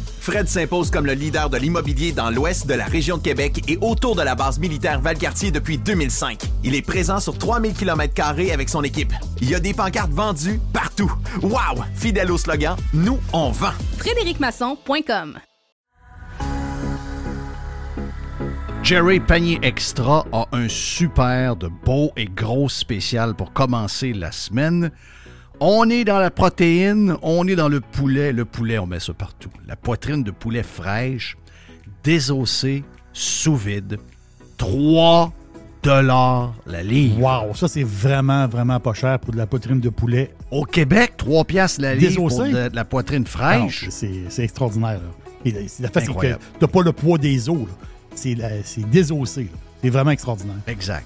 Fred s'impose comme le leader de l'immobilier dans l'ouest de la région de Québec et autour de la base militaire Valcartier depuis 2005. Il est présent sur 3000 km avec son équipe. Il y a des pancartes vendues partout. Wow! Fidèle au slogan, nous, on vend. FrédéricMasson.com Jerry Panier Extra a un super de beau et gros spécial pour commencer la semaine. On est dans la protéine, on est dans le poulet. Le poulet, on met ça partout. La poitrine de poulet fraîche, désossée, sous vide. 3 dollars la livre. Wow, ça c'est vraiment, vraiment pas cher pour de la poitrine de poulet. Au Québec, 3 piastres la livre pour Désossée? de, de la poitrine Ah fraîche. c'est extraordinaire. là. Et la- c'est la fait, c'est que t'as pas le poids des os. C'est désossé. C'est vraiment extraordinaire. Exact.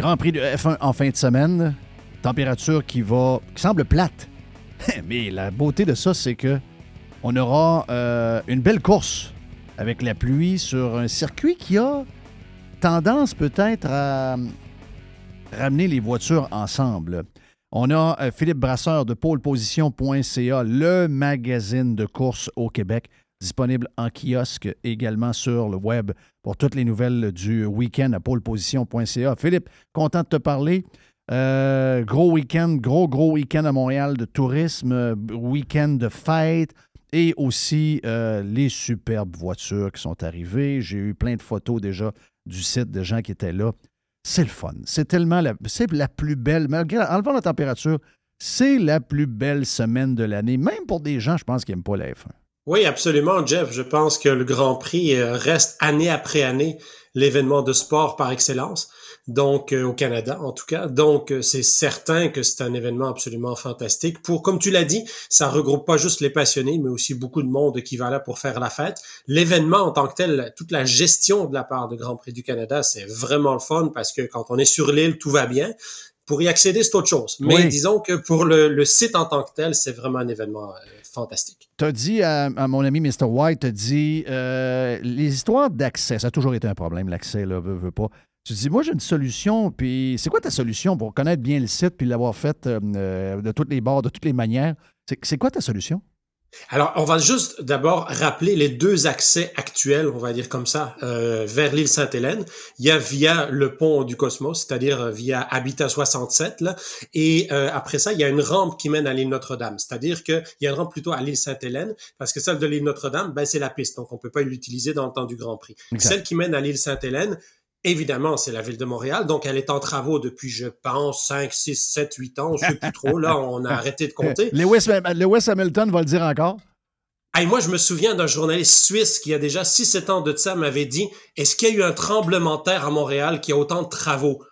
Grand Prix de F1 en fin de semaine. Température qui va qui semble plate. [LAUGHS] Mais la beauté de ça, c'est que on aura euh, une belle course avec la pluie sur un circuit qui a tendance peut-être à ramener les voitures ensemble. On a euh, Philippe Brasseur de poleposition.ca, le magazine de course au Québec, disponible en kiosque également sur le web pour toutes les nouvelles du week-end à poleposition.ca. Philippe, content de te parler. Euh, gros week-end, gros, gros week-end à Montréal de tourisme, week-end de fête et aussi euh, les superbes voitures qui sont arrivées. J'ai eu plein de photos déjà du site de gens qui étaient là. C'est le fun. C'est tellement la, la plus belle, malgré enlevant la température, c'est la plus belle semaine de l'année, même pour des gens, je pense, qui n'aiment pas la F1. Oui, absolument, Jeff. Je pense que le Grand Prix euh, reste année après année l'événement de sport par excellence donc euh, au Canada en tout cas. Donc euh, c'est certain que c'est un événement absolument fantastique. Pour comme tu l'as dit, ça regroupe pas juste les passionnés, mais aussi beaucoup de monde qui va là pour faire la fête. L'événement en tant que tel, toute la gestion de la part de Grand Prix du Canada, c'est vraiment le fun parce que quand on est sur l'île, tout va bien. Pour y accéder, c'est autre chose. Mais disons que pour le, site en tant que tel, c'est vraiment un événement euh, fantastique. Tu as dit à, mon ami Mr. White, tu as dit les histoires d'accès, ça a toujours été un problème, l'accès, là, veut, veut pas. Tu dis, moi, j'ai une solution, puis c'est quoi ta solution pour connaître bien le site puis l'avoir fait euh, euh, de toutes les bords, de toutes les manières? C'est quoi ta solution? Alors, on va juste d'abord rappeler les deux accès actuels, on va dire comme ça, euh, vers l'île Sainte-Hélène. Il y a via le pont du Cosmos, c'est-à-dire via Habitat 67, là, et après ça, il y a une rampe qui mène à l'île Notre-Dame, c'est-à-dire qu'il y a une rampe plutôt à l'île Sainte-Hélène, parce que celle de l'île Notre-Dame, ben, c'est la piste, donc on peut pas l'utiliser dans le temps du Grand Prix. Celle qui mène à l'île Sainte-Hélène, Évidemment, c'est la ville de Montréal, donc elle est en travaux depuis, je pense, 5, 6, 7, 8 ans, je ne sais plus trop, là, [LAUGHS] on a arrêté de compter. Lewis, Lewis Hamilton va le dire encore? Hey, moi, je me souviens d'un journaliste suisse qui a déjà 6-7 ans de ça m'avait dit Est-ce qu'il y a eu un tremblement de terre à Montréal qui a autant de travaux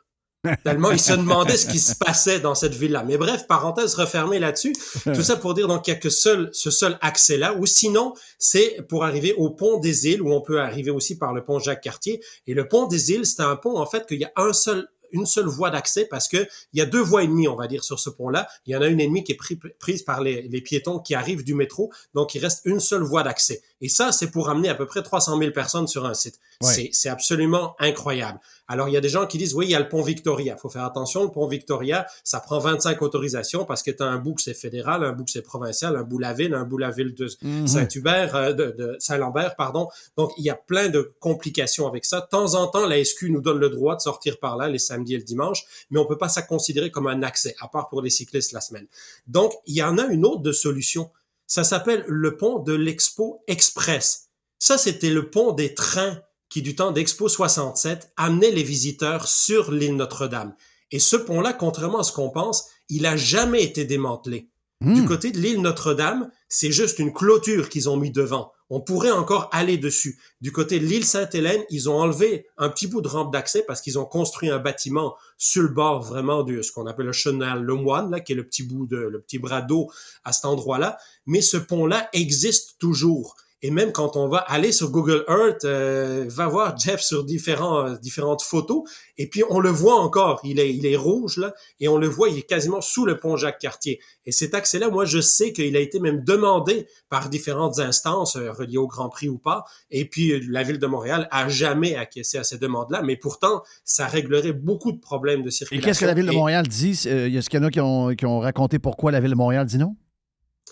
Tellement il se demandait ce qui se passait dans cette ville-là. Mais bref, parenthèse refermée là-dessus. Tout ça pour dire donc qu'il n'y a que seul, ce seul accès-là. Ou sinon, c'est pour arriver au pont des îles, où on peut arriver aussi par le pont Jacques-Cartier. Et le pont des îles, c'est un pont, en fait, qu'il y a un seul une seule voie d'accès parce que il y a deux voies et demie, on va dire, sur ce pont-là. Il y en a une et demie qui est prise par les, les, piétons qui arrivent du métro. Donc, il reste une seule voie d'accès. Et ça, c'est pour amener à peu près 300 000 personnes sur un site. C'est absolument incroyable. Alors, il y a des gens qui disent, oui, il y a le pont Victoria. Il faut faire attention, le pont Victoria, ça prend 25 autorisations parce que tu as un bout que c'est fédéral, un bout que c'est provincial, un bout la ville, un bout la ville de mhm. Saint-Hubert, euh, de, de Saint-Lambert, pardon. Donc, il y a plein de complications avec ça. De temps en temps, la SQ nous donne le droit de sortir par là les samedis et le dimanche, mais on peut pas ça considérer comme un accès, à part pour les cyclistes la semaine. Donc, il y en a une autre de solution. Ça s'appelle le pont de l'Expo Express. Ça, c'était le pont des trains qui, du temps d'Expo 67, amenait les visiteurs sur l'île Notre-Dame. Et ce pont-là, contrairement à ce qu'on pense, il a jamais été démantelé. Hmm. Du côté de l'île Notre-Dame, c'est juste une clôture qu'ils ont mis devant. On pourrait encore aller dessus. Du côté de l'île Sainte-Hélène, ils ont enlevé un petit bout de rampe d'accès parce qu'ils ont construit un bâtiment sur le bord vraiment de ce qu'on appelle le chenal Le Moine, là, qui est le petit bout de, le petit bras d'eau à cet endroit-là. Mais ce pont-là existe toujours. Et même quand on va aller sur Google Earth, euh, va voir Jeff sur différents, euh, différentes photos, et puis on le voit encore, il est, il est rouge là, et on le voit, il est quasiment sous le pont Jacques-Cartier. Et cet accès-là, moi je sais qu'il a été même demandé par différentes instances euh, reliées au Grand Prix ou pas, et puis la ville de Montréal a jamais acquiescé à ces demandes-là, mais pourtant ça réglerait beaucoup de problèmes de circulation. Et qu'est-ce que la ville de Montréal dit Il y a ce qu'il y en a qui ont, qui ont raconté pourquoi la ville de Montréal dit non?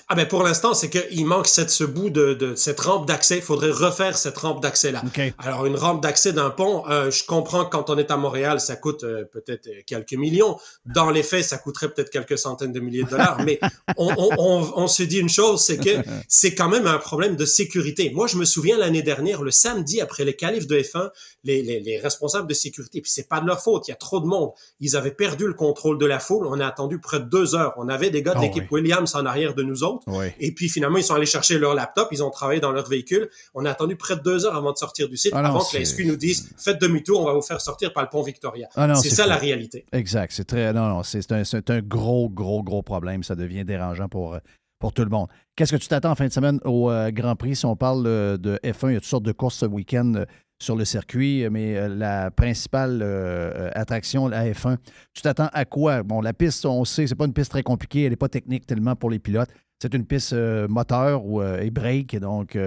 Ah ben pour l'instant, c'est qu'il manque cette, ce bout de, de cette rampe d'accès. Il faudrait refaire cette rampe d'accès-là. Alors une rampe d'accès d'un pont, euh, je comprends que quand on est à Montréal, ça coûte euh, peut-être quelques millions. Dans les faits, ça coûterait peut-être quelques centaines de milliers de dollars. mais on, on, on, se dit une chose, c'est que [LAUGHS] c'est quand même un problème de sécurité. Moi, je me souviens l'année dernière, le samedi après les qualifs de F1, les, les, les responsables de sécurité, puis c'est pas de leur faute, il y a trop de monde. Ils avaient perdu le contrôle de la foule. On a attendu près de deux heures. On avait des gars de ah l'équipe Williams en arrière de nous autres. Et puis finalement, ils sont allés chercher leur laptop, ils ont travaillé dans leur véhicule. On a attendu près de deux heures avant de sortir du site, ah avant que la SQ nous dise faites demi-tour, on va vous faire sortir par le pont Victoria. Ah c'est ça la réalité. Exact. C'est très. Non, non, c'est un, un, gros, gros, gros problème. Ça devient dérangeant pour, pour tout le monde. Qu'est-ce que tu t'attends en fin de semaine au euh, Grand Prix? Si on parle euh, de F1, il y a toutes sortes de courses ce week-end. sur le circuit, mais la principale attraction, la F1, tu t'attends à quoi? Bon, la piste, on sait, c'est pas une piste très compliquée, elle n'est pas technique tellement pour les pilotes. C'est une piste moteur ou, et break, donc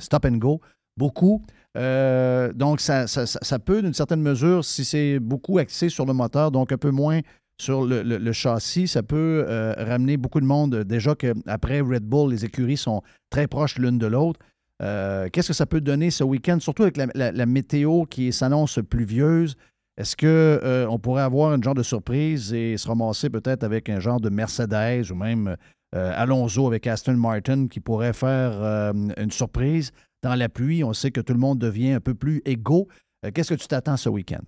stop and go, beaucoup. donc, ça, ça peut, d'une certaine mesure, si c'est beaucoup axé sur le moteur, donc un peu moins sur le, châssis, ça peut euh, ramener beaucoup de monde. Déjà qu'après Red Bull, les écuries sont très proches l'une de l'autre. Euh, qu'est-ce que ça peut donner ce week-end, surtout avec la, météo qui s'annonce pluvieuse? Est-ce qu'on euh, pourrait avoir une genre de surprise et se ramasser peut-être avec un genre de Mercedes ou même Alonso avec Aston Martin qui pourrait faire une surprise dans la pluie? On sait que tout le monde devient un peu plus égaux. Qu'est-ce que tu t'attends ce week-end?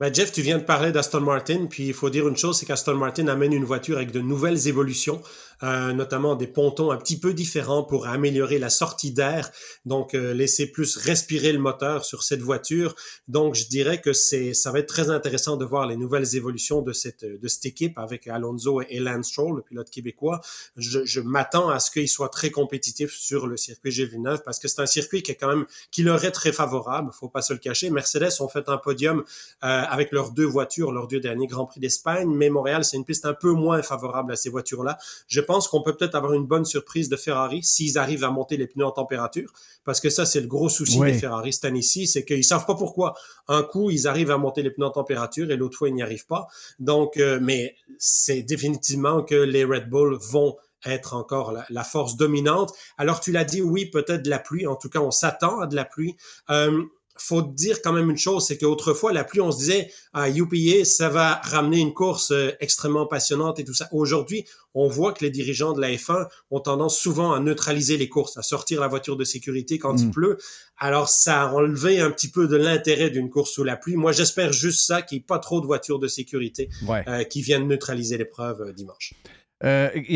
Ben Jeff, tu viens de parler d'Aston Martin, puis il faut dire une chose, c'est qu'Aston Martin amène une voiture avec de nouvelles évolutions. Euh, notamment des pontons un petit peu différents pour améliorer la sortie d'air, donc euh, laisser plus respirer le moteur sur cette voiture. Donc je dirais que c'est ça va être très intéressant de voir les nouvelles évolutions de cette de cette équipe avec Alonso et Lance Stroll, le pilote québécois. Je, je m'attends à ce qu'il soit très compétitif sur le circuit G9 parce que c'est un circuit qui est quand même qui leur est très favorable, faut pas se le cacher. Mercedes ont fait un podium euh, avec leurs deux voitures lors du dernier Grand Prix d'Espagne, mais Montréal c'est une piste un peu moins favorable à ces voitures-là. Je pense qu'on peut peut-être avoir une bonne surprise de Ferrari s'ils arrivent à monter les pneus en température, parce que ça, c'est le gros souci des Ferrari cette année-ci, c'est qu'ils savent pas pourquoi. Un coup, ils arrivent à monter les pneus en température et l'autre fois, ils n'y arrivent pas. Donc, euh, mais c'est définitivement que les Red Bull vont être encore la, force dominante. Alors, tu l'as dit, oui, peut-être de la pluie. En tout cas, on s'attend à de la pluie. Euh, faut dire quand même une chose, c'est qu'autrefois, la pluie, on se disait, à ah, UPA, ça va ramener une course euh, extrêmement passionnante et tout ça. Aujourd'hui, on voit que les dirigeants de la F1 ont tendance souvent à neutraliser les courses, à sortir la voiture de sécurité quand il mm. pleut. Alors, ça a enlevé un petit peu de l'intérêt d'une course sous la pluie. Moi, j'espère juste ça, qu'il n'y ait pas trop de voitures de sécurité euh, qui viennent neutraliser l'épreuve euh, dimanche. y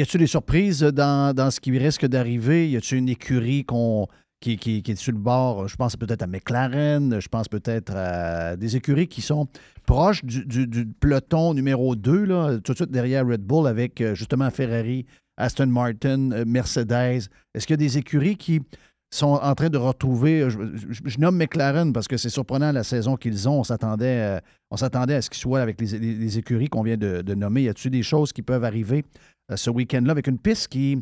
a-t-il des surprises dans, dans ce qui risque d'arriver? Y a-t-il une écurie qu'on qui, est sur le bord. Je pense peut-être à McLaren, je pense peut-être à des écuries qui sont proches du, peloton numéro 2, là, tout de suite derrière Red Bull, avec euh, justement Ferrari, Aston Martin, euh, Mercedes. Est-ce qu'il y a des écuries qui sont en train de retrouver. Euh, je, nomme McLaren parce que c'est surprenant la saison qu'ils ont. On s'attendait, s'attendait à ce qu'ils soient avec les, écuries qu'on vient de, de, nommer. Y a-t-il des choses qui peuvent arriver ce week-end-là avec une piste qui euh,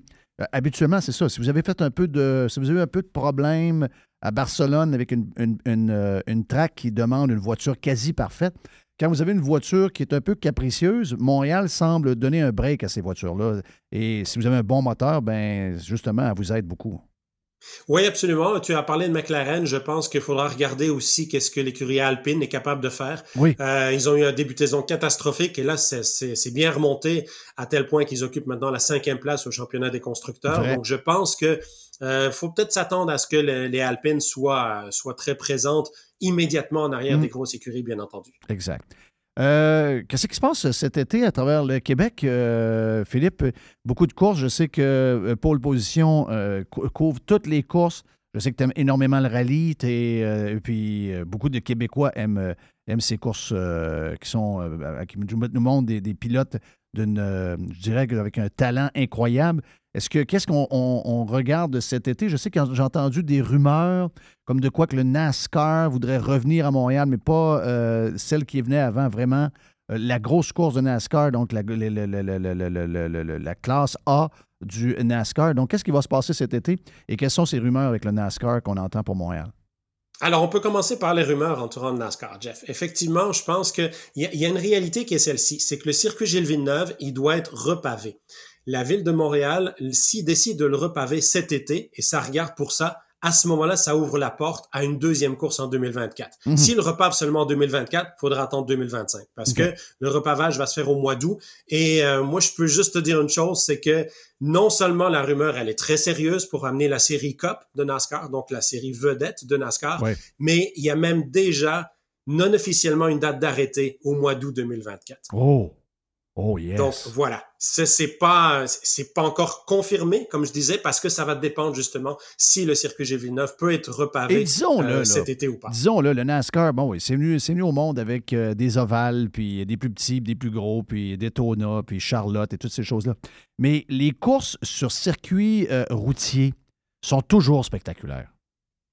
habituellement, c'est ça. Si vous avez fait un peu de. Si vous avez un peu de problème à Barcelone avec une, une, euh, track qui demande une voiture quasi parfaite, quand vous avez une voiture qui est un peu capricieuse, Montréal semble donner un break à ces voitures-là. Et si vous avez un bon moteur, ben justement, elle vous aide beaucoup. Oui, absolument. Tu as parlé de McLaren. Je pense qu'il faudra regarder aussi qu'est-ce que l'écurie Alpine est capable de faire. Oui. Euh, ils ont eu un début de saison catastrophique et là, c'est bien remonté à tel point qu'ils occupent maintenant la cinquième place au championnat des constructeurs. Donc, je pense que euh, faut peut-être s'attendre à ce que les Alpines soient, soient très présentes immédiatement en arrière mm. des grosses écuries, bien entendu. Exact. Euh, qu'est-ce qui se passe cet été à travers le Québec, euh, Philippe? Beaucoup de courses. Je sais que euh, Pôle Position couvre toutes les courses. Je sais que tu aimes énormément le rallye. et puis, beaucoup de Québécois aiment, ces courses qui sont, qui nous montrent des, des pilotes d'une, je dirais, avec un talent incroyable. Est-ce que qu'est-ce qu'on regarde cet été? Je sais que j'ai entendu des rumeurs comme de quoi que le NASCAR voudrait revenir à Montréal, mais pas euh, celle qui venait avant vraiment. Euh, la grosse course de NASCAR, donc la, la, classe A du NASCAR. Donc, qu'est-ce qui va se passer cet été et quelles sont ces rumeurs avec le NASCAR qu'on entend pour Montréal? Alors, on peut commencer par les rumeurs entourant le NASCAR, Jeff. Effectivement, je pense qu'il y, y, a une réalité qui est celle-ci, c'est que le circuit Gilles Villeneuve, il doit être repavé la ville de Montréal, s'y décide de le repaver cet été, et ça regarde pour ça, à ce moment-là, ça ouvre la porte à une deuxième course en 2024. Mhm. S'il repave seulement en 2024, faudra attendre 2025 parce que le repavage va se faire au mois d'août. Et euh, moi, je peux juste te dire une chose, c'est que non seulement la rumeur, elle est très sérieuse pour amener la série Cup de NASCAR, donc la série vedette de NASCAR, mais il y a même déjà non officiellement une date d'arrêté au mois d'août 2024. Oh! Oh yes. Donc voilà, c'est pas c'est pas encore confirmé comme je disais parce que ça va dépendre justement si le circuit G Villeneuve peut être repavé euh, cet été ou pas. Disons le, le NASCAR, bon oui, c'est venu c'est venu au monde avec euh, des ovales puis des plus petits, des plus gros, puis Daytona, puis Charlotte et toutes ces choses-là. Mais les courses sur circuit euh, routier sont toujours spectaculaires.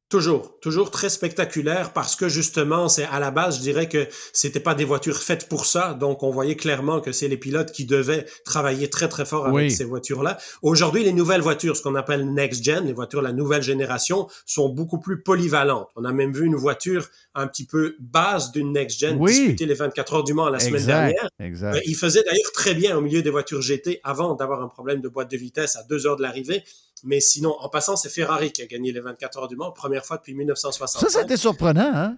Toujours, toujours très spectaculaire parce que justement, c'est à la base, je dirais que c'était pas des voitures faites pour ça. Donc, on voyait clairement que c'est les pilotes qui devaient travailler très très fort avec Oui. ces voitures-là. Aujourd'hui, les nouvelles voitures, ce qu'on appelle next gen, les voitures de la nouvelle génération, sont beaucoup plus polyvalentes. On a même vu une voiture un petit peu base d'une next gen Oui. disputer les 24 heures du Mans la semaine dernière. exact. Euh, il faisait d'ailleurs très bien au milieu des voitures GT avant d'avoir un problème de boîte de vitesse à deux heures de l'arrivée. Mais sinon, en passant, c'est Ferrari qui a gagné les 24 heures du Mans, première fois depuis 1965. Ça, ça a été surprenant, hein?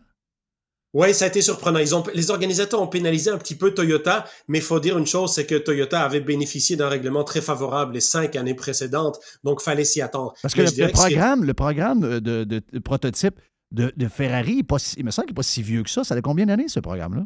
Oui, ça a été surprenant. Ils ont, les organisateurs ont pénalisé un petit peu Toyota, mais il faut dire une chose, c'est que Toyota avait bénéficié d'un règlement très favorable les cinq années précédentes, donc fallait s'y attendre. Parce que le, que programme, le programme de, de- de prototype de, de Ferrari, pas il me semble qu'il n'est pas si vieux que ça. Ça a combien d'années, ce programme-là?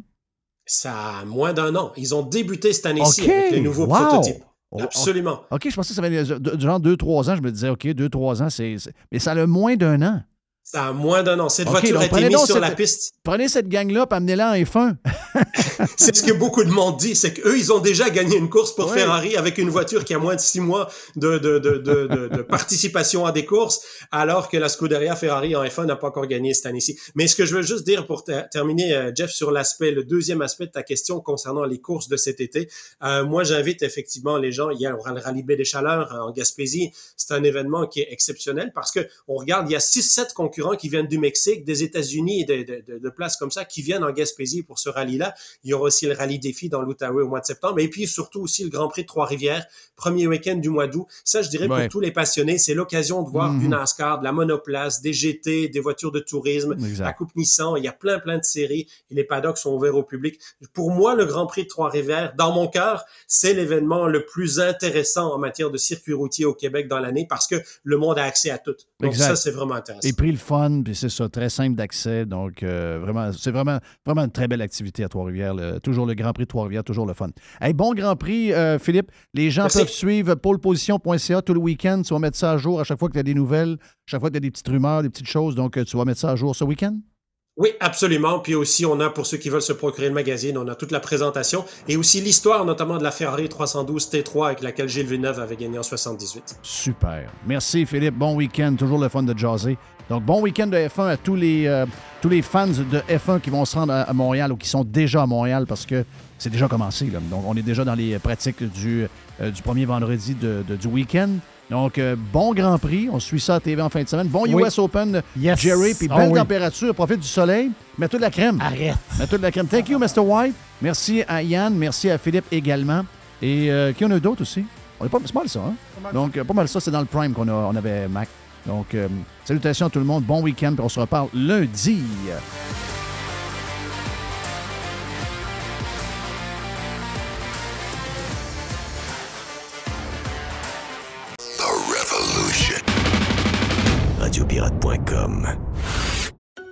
ça a moins d'un an. Ils ont débuté cette année-ci avec les nouveaux Wow. prototypes. Oh, Absolument. OK, je pensais que ça avait durant 2-3 ans. Je me disais, OK, 2-3 ans, c'est. c'est- Mais ça a moins d'un an. Ça a moins d'un an. Cette voiture a été mise sur cette- la piste. Prenez cette gang-là et amenez-la en F1. [LAUGHS] C'est ce que beaucoup de monde dit, c'est qu'eux, ils ont déjà gagné une course pour Ouais. Ferrari avec une voiture qui a moins de six mois de, de, de, de, de- de participation à des courses, alors que la Scuderia Ferrari en F1 n'a pas encore gagné cette année-ci. Mais ce que je veux juste dire pour ter- terminer, euh, Jeff, sur l'aspect, le deuxième aspect de ta question concernant les courses de cet été, euh, moi, j'invite effectivement les gens, il y a le Rallye Baie des Chaleurs euh, en Gaspésie, c'est un événement qui est exceptionnel parce que on regarde, il y a 6-7 concurrents qui viennent du Mexique, des États-Unis et de, de- de- de places comme ça qui viennent en Gaspésie pour ce rallye-là. Il y aura aussi le rallye défi dans l'Outaouais au mois de septembre. Et puis surtout aussi le Grand Prix de Trois-Rivières, premier week-end du mois d'août. Ça, je dirais Ouais. pour tous les passionnés, c'est l'occasion de voir Mhm. du NASCAR, de la monoplace, des GT, des voitures de tourisme, Exact. la Coupe Nissan. Il y a plein, plein de séries et les paddocks sont ouverts au public. Pour moi, le Grand Prix de Trois-Rivières, dans mon cœur, c'est l'événement le plus intéressant en matière de circuit routier au Québec dans l'année parce que le monde a accès à tout. Donc Exact. ça, c'est vraiment intéressant. Et prix le fun, puis c'est ça, très simple d'accès. Donc, euh, vraiment, c'est vraiment, vraiment une très belle activité à Trois-Rivières. Toujours le Grand Prix de Trois-Rivières, toujours le fun. Hey, bon Grand Prix, euh, Philippe. Les gens Merci. peuvent suivre poleposition.ca tout le week-end. Tu vas mettre ça à jour à chaque fois que tu as des nouvelles, à chaque fois que tu as des petites rumeurs, des petites choses. Donc, euh, tu vas mettre ça à jour ce week-end? Oui, absolument. Puis aussi, on a, pour ceux qui veulent se procurer le magazine, on a toute la présentation et aussi l'histoire, notamment de la Ferrari 312 T3 avec laquelle Gilles Villeneuve avait gagné en 78. Super. Merci, Philippe. Bon week-end. Toujours le fun de jaser. Donc, bon week-end de F1 à tous les, euh, tous les fans de F1 qui vont se rendre à, Montréal ou qui sont déjà à Montréal parce que c'est déjà commencé. Donc, on est déjà dans les pratiques du, euh, premier vendredi de- du week-end. Donc, euh, bon Grand Prix. On suit ça à TV en fin de semaine. Bon Oui. US Open, Yes. Jerry. Puis Ah belle oui. température. Profite du soleil. Mets-toi de la crème. Arrête. Mets-toi de la crème. Thank you, Mr. White. Merci à Yann. Merci à Philippe également. Et euh, qui en a d'autres aussi? On est pas, c'est pas mal ça, hein? Donc, euh, pas mal ça. C'est dans le Prime qu'on a, on avait Mac. Donc, euh, salutations à tout le monde. Bon week-end. Puis on se reparle lundi. Radiopirate.com.